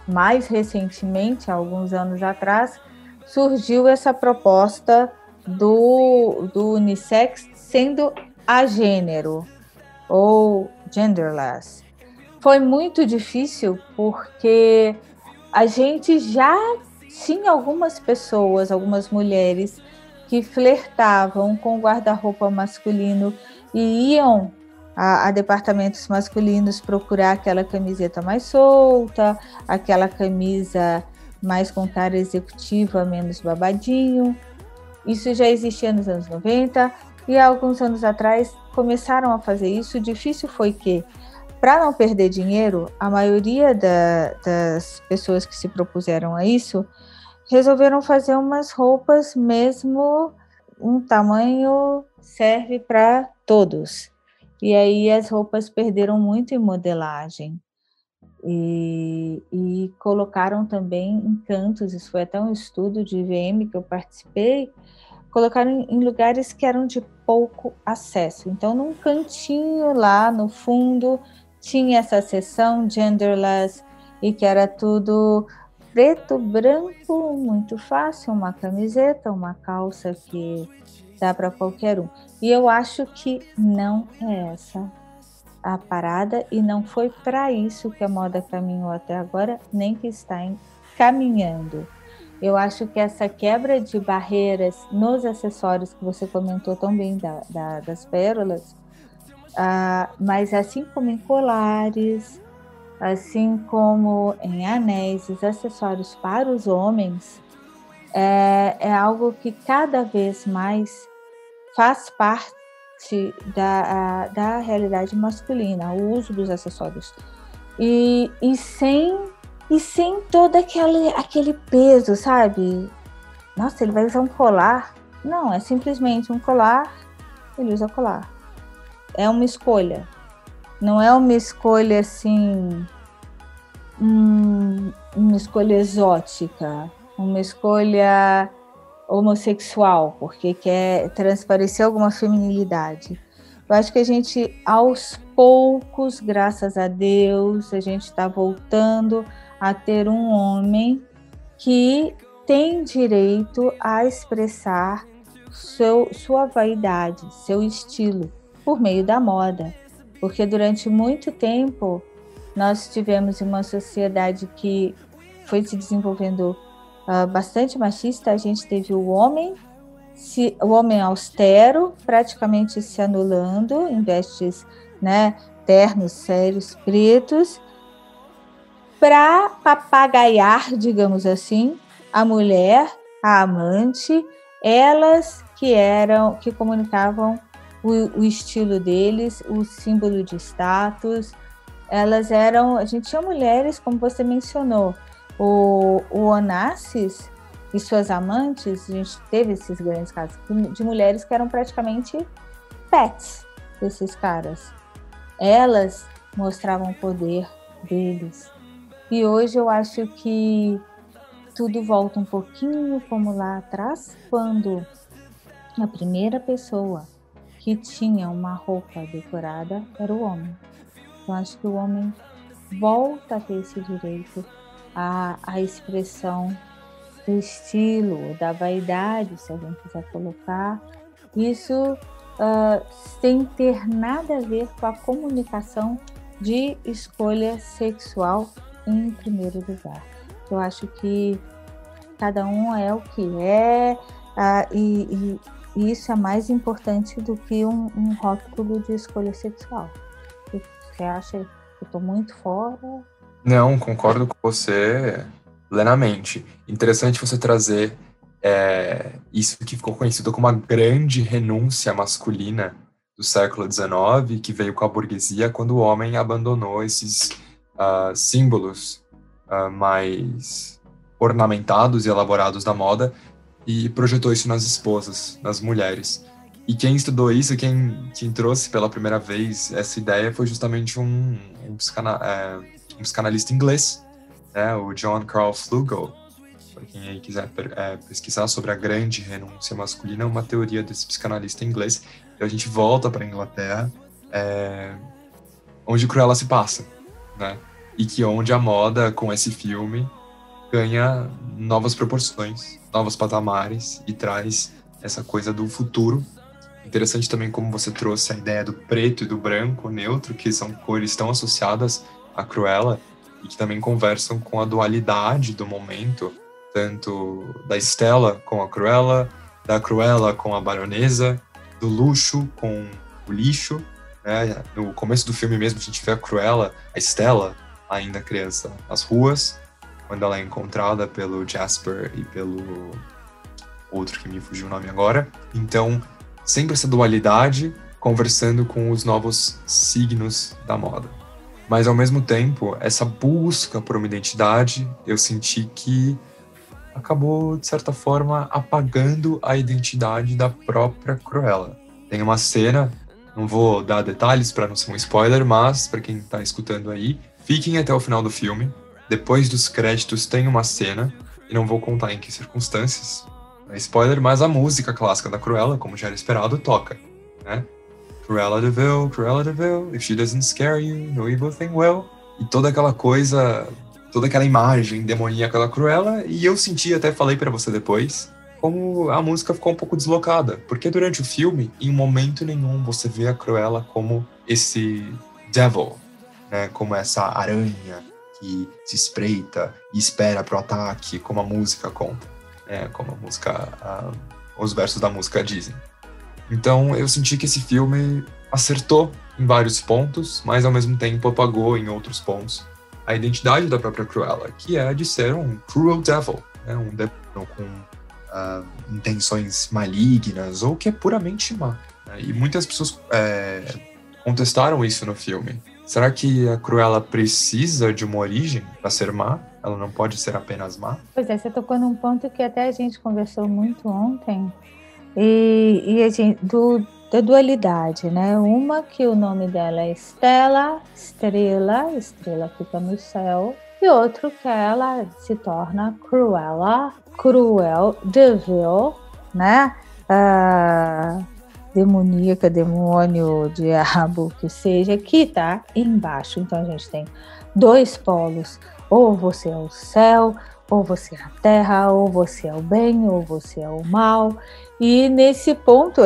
Mais recentemente, alguns anos atrás, surgiu essa proposta do, do unissex sendo a gênero ou genderless foi muito difícil porque a gente já tinha algumas pessoas, algumas mulheres que flertavam com guarda-roupa masculino e iam a, a, departamentos masculinos procurar aquela camiseta mais solta, aquela camisa mais com cara executiva, menos babadinho. Isso já existia nos anos 90 e há alguns anos atrás começaram a fazer isso. O difícil foi que para não perder dinheiro, a maioria da, das pessoas que se propuseram a isso resolveram fazer umas roupas mesmo um tamanho serve para todos. E aí as roupas perderam muito em modelagem. E, e colocaram também em cantos, isso foi até um estudo de IVM que eu participei, colocaram em lugares que eram de pouco acesso. Então, num cantinho lá no fundo, tinha essa seção genderless e que era tudo preto, branco, muito fácil, uma camiseta, uma calça que dá para qualquer um. E eu acho que não é essa a parada e não foi para isso que a moda caminhou até agora, nem que está caminhando. Eu acho que essa quebra de barreiras nos acessórios que você comentou tão bem da, da, das pérolas, uh, mas assim como em colares, assim como em anéis, os acessórios para os homens, é, é algo que cada vez mais faz parte da, da realidade masculina, o uso dos acessórios. E, e sem e sem todo aquele, aquele peso, sabe? Nossa, ele vai usar um colar? Não, é simplesmente um colar, ele usa colar. É uma escolha. Não é uma escolha assim. Hum, uma escolha exótica, uma escolha homossexual, porque quer transparecer alguma feminilidade. Eu acho que a gente, aos poucos, graças a Deus, a gente está voltando a ter um homem que tem direito a expressar seu, sua vaidade, seu estilo, por meio da moda. Porque durante muito tempo nós tivemos uma sociedade que foi se desenvolvendo uh, bastante machista. A gente teve o homem, se, o homem austero, praticamente se anulando em vestes né, ternos, sérios, pretos, para papagaiar, digamos assim, a mulher, a amante, elas que eram, que comunicavam o, o estilo deles, o símbolo de status. Elas eram, a gente tinha mulheres, como você mencionou, o, o Onassis e suas amantes, a gente teve esses grandes casos de mulheres que eram praticamente pets desses caras. Elas mostravam o poder deles, e hoje eu acho que tudo volta um pouquinho como lá atrás, quando a primeira pessoa que tinha uma roupa decorada era o homem. Eu acho que o homem volta a ter esse direito à, à expressão do estilo, da vaidade, se a gente quiser colocar. Isso uh, sem ter nada a ver com a comunicação de escolha sexual em primeiro lugar. Eu acho que cada um é o que é uh, e, e, isso é mais importante do que um, um rótulo de escolha sexual. Você acha que eu estou muito fora? Não, concordo com você plenamente. Interessante você trazer é, isso que ficou conhecido como a grande renúncia masculina do século XIX, que veio com a burguesia quando o homem abandonou esses uh, símbolos uh, mais ornamentados e elaborados da moda e projetou isso nas esposas, nas mulheres. E quem estudou isso, quem, quem trouxe pela primeira vez essa ideia foi justamente um, um, psicana, é, um psicanalista inglês, né, o John Carl Flugel. Para quem aí quiser é, pesquisar sobre a grande renúncia masculina, uma teoria desse psicanalista inglês. E a gente volta para a Inglaterra, é, onde Cruella se passa né? E que onde a moda com esse filme ganha novas proporções, novos patamares e traz essa coisa do futuro. Interessante também como você trouxe a ideia do preto e do branco neutro, que são cores tão associadas à Cruella e que também conversam com a dualidade do momento, tanto da Estela com a Cruella, da Cruella com a baronesa, do luxo com o lixo, né? No começo do filme mesmo, a gente vê a Cruella, a Stella, ainda criança, nas ruas, quando ela é encontrada pelo Jasper e pelo outro que me fugiu o nome agora. Então, sempre essa dualidade conversando com os novos signos da moda. Mas ao mesmo tempo, essa busca por uma identidade, eu senti que acabou de certa forma apagando a identidade da própria Cruella. Tem uma cena não vou dar detalhes para não ser um spoiler, mas para quem está escutando aí, fiquem até o final do filme. Depois dos créditos tem uma cena, e não vou contar em que circunstâncias, é spoiler, mas a música clássica da Cruella, como já era esperado, toca, né? Cruella de Vil, Cruella de Vil, if she doesn't scare you, no evil thing will. E toda aquela coisa, toda aquela imagem demoníaca da Cruella, e eu senti, até falei para você depois, como a música ficou um pouco deslocada, porque durante o filme, em momento nenhum você vê a Cruella como esse devil, né, como essa aranha que se espreita e espera pro ataque, como a música conta, né, como a música, a, os versos da música dizem. Então eu senti que esse filme acertou em vários pontos, mas ao mesmo tempo apagou em outros pontos a identidade da própria Cruella, que é de ser um cruel devil, né, um demônio com intenções malignas ou que é puramente má. Né? E muitas pessoas é, contestaram isso no filme. Será que a Cruella precisa de uma origem para ser má? Ela não pode ser apenas má? Pois é, você tocou num ponto que até a gente conversou muito ontem, e, e a gente, do, da dualidade, né? Uma que o nome dela é Estela, estrela, estrela fica no céu, e outro que ela se torna Cruella, cruel, devil, né? Uh, demoníaca, demônio, diabo, que seja, que tá embaixo. Então a gente tem dois polos: ou você é o céu, ou você é a terra, ou você é o bem, ou você é o mal. E nesse ponto,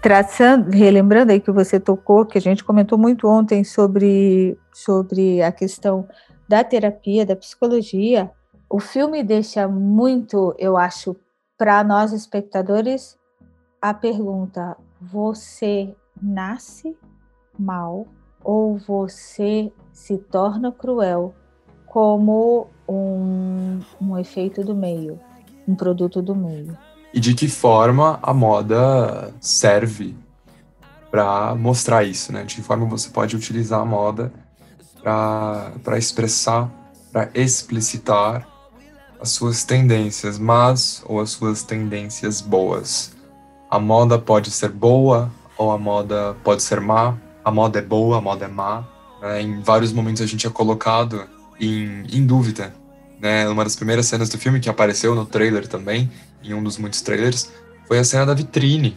traçando, relembrando aí que você tocou, que a gente comentou muito ontem sobre, sobre a questão da terapia, da psicologia, o filme deixa muito, eu acho, para nós espectadores, a pergunta: você nasce mal ou você se torna cruel como um, um efeito do meio, um produto do meio. E de que forma a moda serve para mostrar isso, né? De que forma você pode utilizar a moda para expressar, para explicitar as suas tendências más ou as suas tendências boas a moda pode ser boa ou a moda pode ser má, a moda é boa, a moda é má. Né? Em vários momentos a gente é colocado em, em dúvida. Né? Uma das primeiras cenas do filme que apareceu no trailer também, em um dos muitos trailers, foi a cena da vitrine.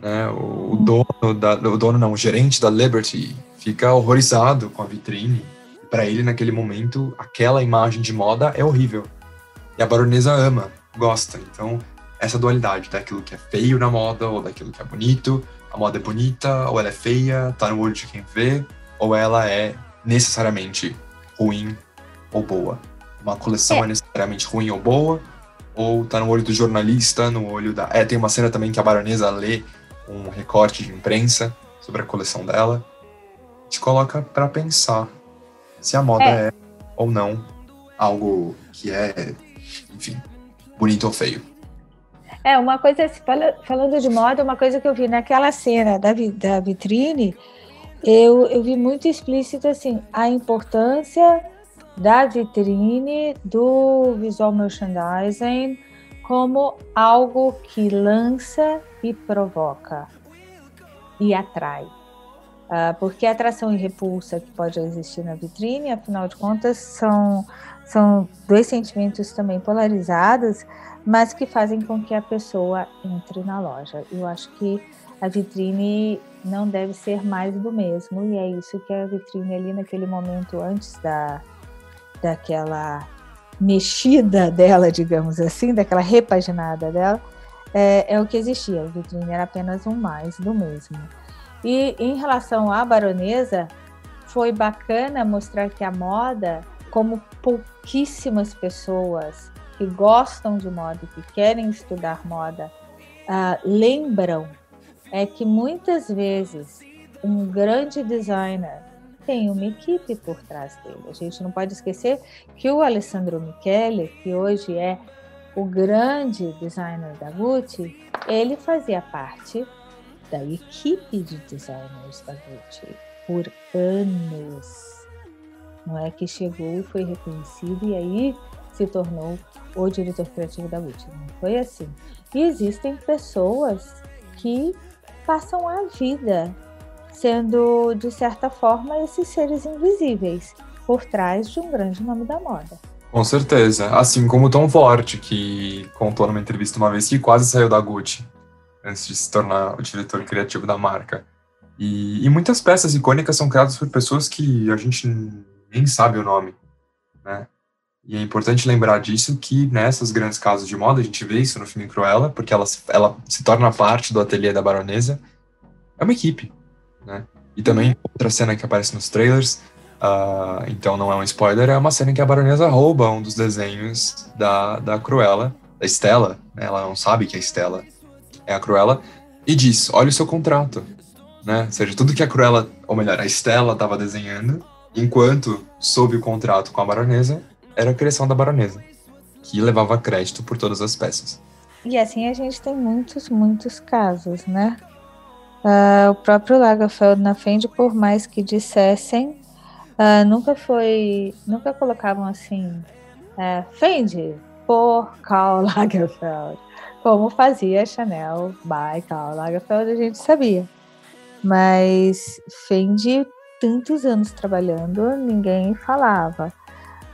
Né? O, o dono, da, o dono não, o gerente da Liberty fica horrorizado com a vitrine. Para ele, naquele momento, aquela imagem de moda é horrível. E a baronesa ama, gosta. Então, essa dualidade daquilo que é feio na moda ou daquilo que é bonito. A moda é bonita ou ela é feia, tá no olho de quem vê, ou ela é necessariamente ruim ou boa. Uma coleção é, é necessariamente ruim ou boa, ou tá no olho do jornalista, no olho da. É, tem uma cena também que a baronesa lê um recorte de imprensa sobre a coleção dela. Te coloca para pensar se a moda é. é ou não algo que é, enfim, bonito ou feio. É, uma coisa, falando de moda, uma coisa que eu vi naquela cena da, da vitrine, eu, eu vi muito explícito assim, a importância da vitrine, do visual merchandising, como algo que lança e provoca e atrai. Uh, porque atração e repulsa que pode existir na vitrine, afinal de contas, são, são dois sentimentos também polarizados, mas que fazem com que a pessoa entre na loja. Eu acho que a vitrine não deve ser mais do mesmo, e é isso que a vitrine ali naquele momento antes da daquela mexida dela, digamos assim, daquela repaginada dela, é, é o que existia. A vitrine era apenas um mais do mesmo. E em relação à baronesa, foi bacana mostrar que a moda, como pouquíssimas pessoas que gostam de moda, que querem estudar moda, uh, lembram é que muitas vezes um grande designer tem uma equipe por trás dele. A gente não pode esquecer que o Alessandro Michele, que hoje é o grande designer da Gucci, ele fazia parte da equipe de designers da Gucci por anos. Não é que chegou e foi reconhecido e aí se tornou o diretor criativo da Gucci. Não foi assim. E existem pessoas que passam a vida sendo, de certa forma, esses seres invisíveis. por trás de um grande nome da moda. Com certeza. Assim como Tom Ford, que contou numa entrevista uma vez que quase saiu da Gucci antes de se tornar o diretor criativo da marca. E, e muitas peças icônicas são criadas por pessoas que a gente nem sabe o nome, né? E é importante lembrar disso que nessas grandes casas de moda, a gente vê isso no filme Cruella, porque ela, ela se torna parte do ateliê da baronesa. É uma equipe, né? E também outra cena que aparece nos trailers, uh, então não é um spoiler, é uma cena que a baronesa rouba um dos desenhos da, da Cruella, da Estela, né? ela não sabe que é Estela, é a Cruella, e diz, olha o seu contrato, né? Ou seja, tudo que a Cruella, ou melhor, a Estela estava desenhando, enquanto sob o contrato com a baronesa, era a criação da baronesa, que levava crédito por todas as peças. E assim a gente tem muitos, muitos casos, né? Uh, o próprio Lagerfeld na Fendi, por mais que dissessem, uh, nunca foi, nunca colocavam assim, uh, Fendi por Karl Lagerfeld, como fazia Chanel by Karl Lagerfeld, a gente sabia. Mas Fendi, tantos anos trabalhando, ninguém falava.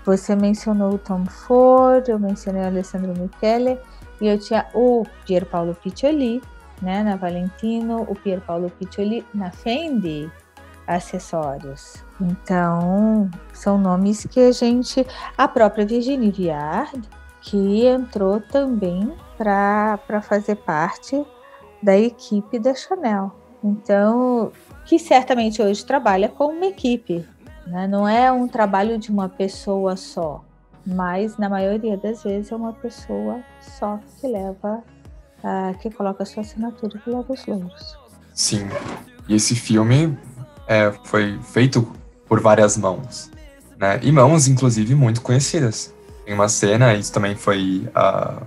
Você mencionou o Tom Ford, eu mencionei o Alessandro Michele e eu tinha o Pier Paolo Piccioli, né, na Valentino, o Pier Paolo Piccioli na Fendi Acessórios. Então, são nomes que a gente, a própria Virginie Viard, que entrou também para fazer parte da equipe da Chanel. Então, que certamente hoje trabalha com uma equipe, né? Não é um trabalho de uma pessoa só, mas na maioria das vezes é uma pessoa só que leva, uh, que coloca a sua assinatura e leva os louros. Sim, e esse filme é, foi feito por várias mãos, né? E mãos, inclusive, muito conhecidas. Tem uma cena, isso também foi uh,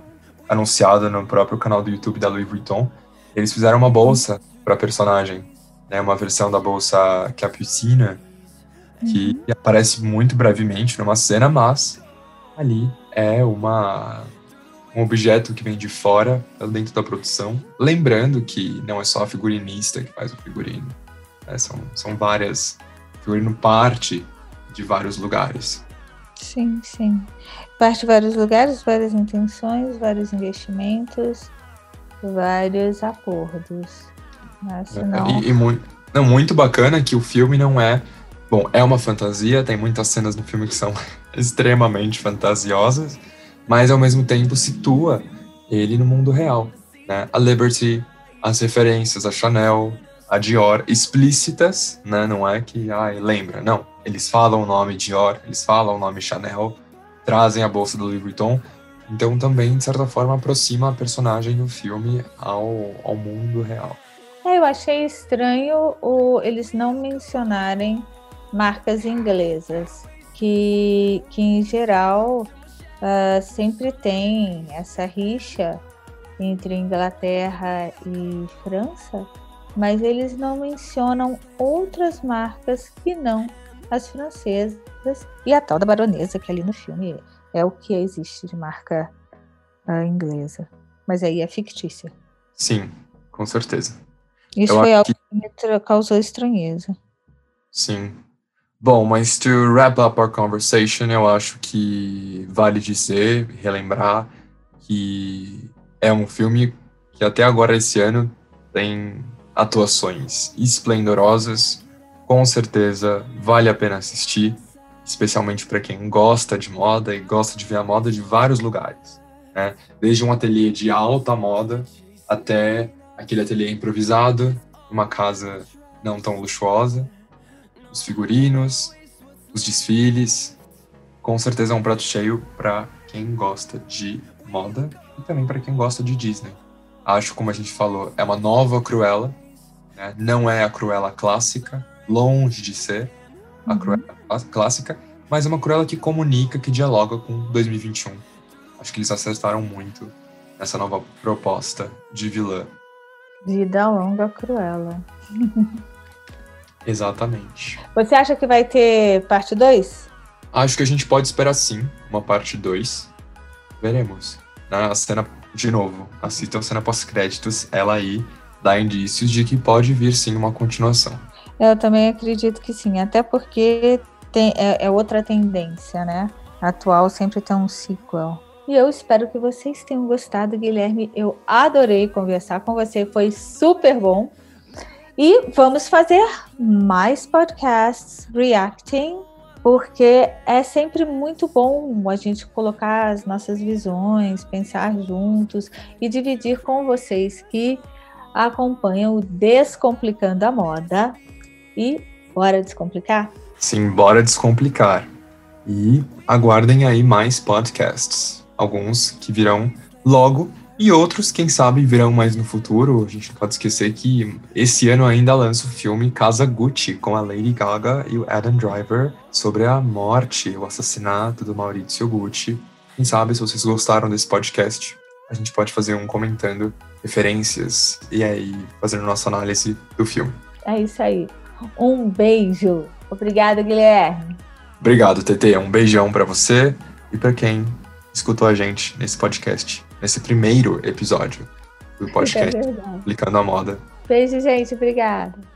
anunciado no próprio canal do YouTube da Louis Vuitton. Eles fizeram uma bolsa para personagem, né? Uma versão da bolsa Capucina que uhum. aparece muito brevemente numa cena, mas ali é uma um objeto que vem de fora, dentro da produção. Lembrando que não é só a figurinista que faz o figurino. Né? São, são várias. O figurino parte de vários lugares. Sim, sim. Parte de vários lugares, várias intenções, vários investimentos, vários acordos. Mas, é, não... E, e muito, não, muito bacana que o filme não é Bom, é uma fantasia, tem muitas cenas no filme que são extremamente fantasiosas, mas ao mesmo tempo situa ele no mundo real. Né? A Liberty, as referências, a Chanel, a Dior, explícitas, né? não é que, ai, lembra, não. Eles falam o nome Dior, eles falam o nome Chanel, trazem a bolsa do Louis Vuitton, então também, de certa forma, aproxima a personagem do filme ao, ao mundo real. É, eu achei estranho o, eles não mencionarem marcas inglesas, que, que em geral uh, sempre tem essa rixa entre Inglaterra e França, mas eles não mencionam outras marcas que não as francesas e a tal da baronesa, que ali no filme é o que existe de marca uh, inglesa. Mas aí é fictícia. Sim, com certeza. Isso Eu foi algo que me causou estranheza. Sim, Bom, mas to wrap up our conversation, eu acho que vale dizer, relembrar que é um filme que até agora esse ano tem atuações esplendorosas, com certeza vale a pena assistir, especialmente para quem gosta de moda e gosta de ver a moda de vários lugares, né? Desde um ateliê de alta moda até aquele ateliê improvisado, uma casa não tão luxuosa os figurinos, os desfiles. Com certeza é um prato cheio para quem gosta de moda e também para quem gosta de Disney. Acho, como a gente falou, é uma nova Cruella, né? não é a Cruella clássica, longe de ser a uhum. Cruella clássica, mas é uma Cruella que comunica, que dialoga com 2021. Acho que eles acertaram muito nessa nova proposta de vilã. Vida longa Cruella. Exatamente. Você acha que vai ter parte 2? Acho que a gente pode esperar sim uma parte 2. Veremos. Na cena, de novo, assista a cena pós-créditos, ela aí dá indícios de que pode vir sim uma continuação. Eu também acredito que sim, até porque tem, é, é outra tendência, né? atual sempre tem um sequel. E eu espero que vocês tenham gostado, Guilherme. Eu adorei conversar com você, foi super bom. E vamos fazer mais podcasts reacting, porque é sempre muito bom a gente colocar as nossas visões, pensar juntos e dividir com vocês que acompanham o Descomplicando a Moda. E bora descomplicar? Sim, bora descomplicar. E aguardem aí mais podcasts. Alguns que virão logo e outros, quem sabe, virão mais no futuro. A gente não pode esquecer que esse ano ainda lança o filme Casa Gucci com a Lady Gaga e o Adam Driver sobre a morte, o assassinato do Maurizio Gucci. Quem sabe, se vocês gostaram desse podcast, a gente pode fazer um comentando referências e aí fazendo nossa análise do filme. É isso aí. Um beijo. Obrigada, Guilherme. Obrigado, TT. Um beijão para você e para quem escutou a gente nesse podcast, nesse primeiro episódio do podcast, é Aplicando a Moda. Beijo, gente. Obrigada.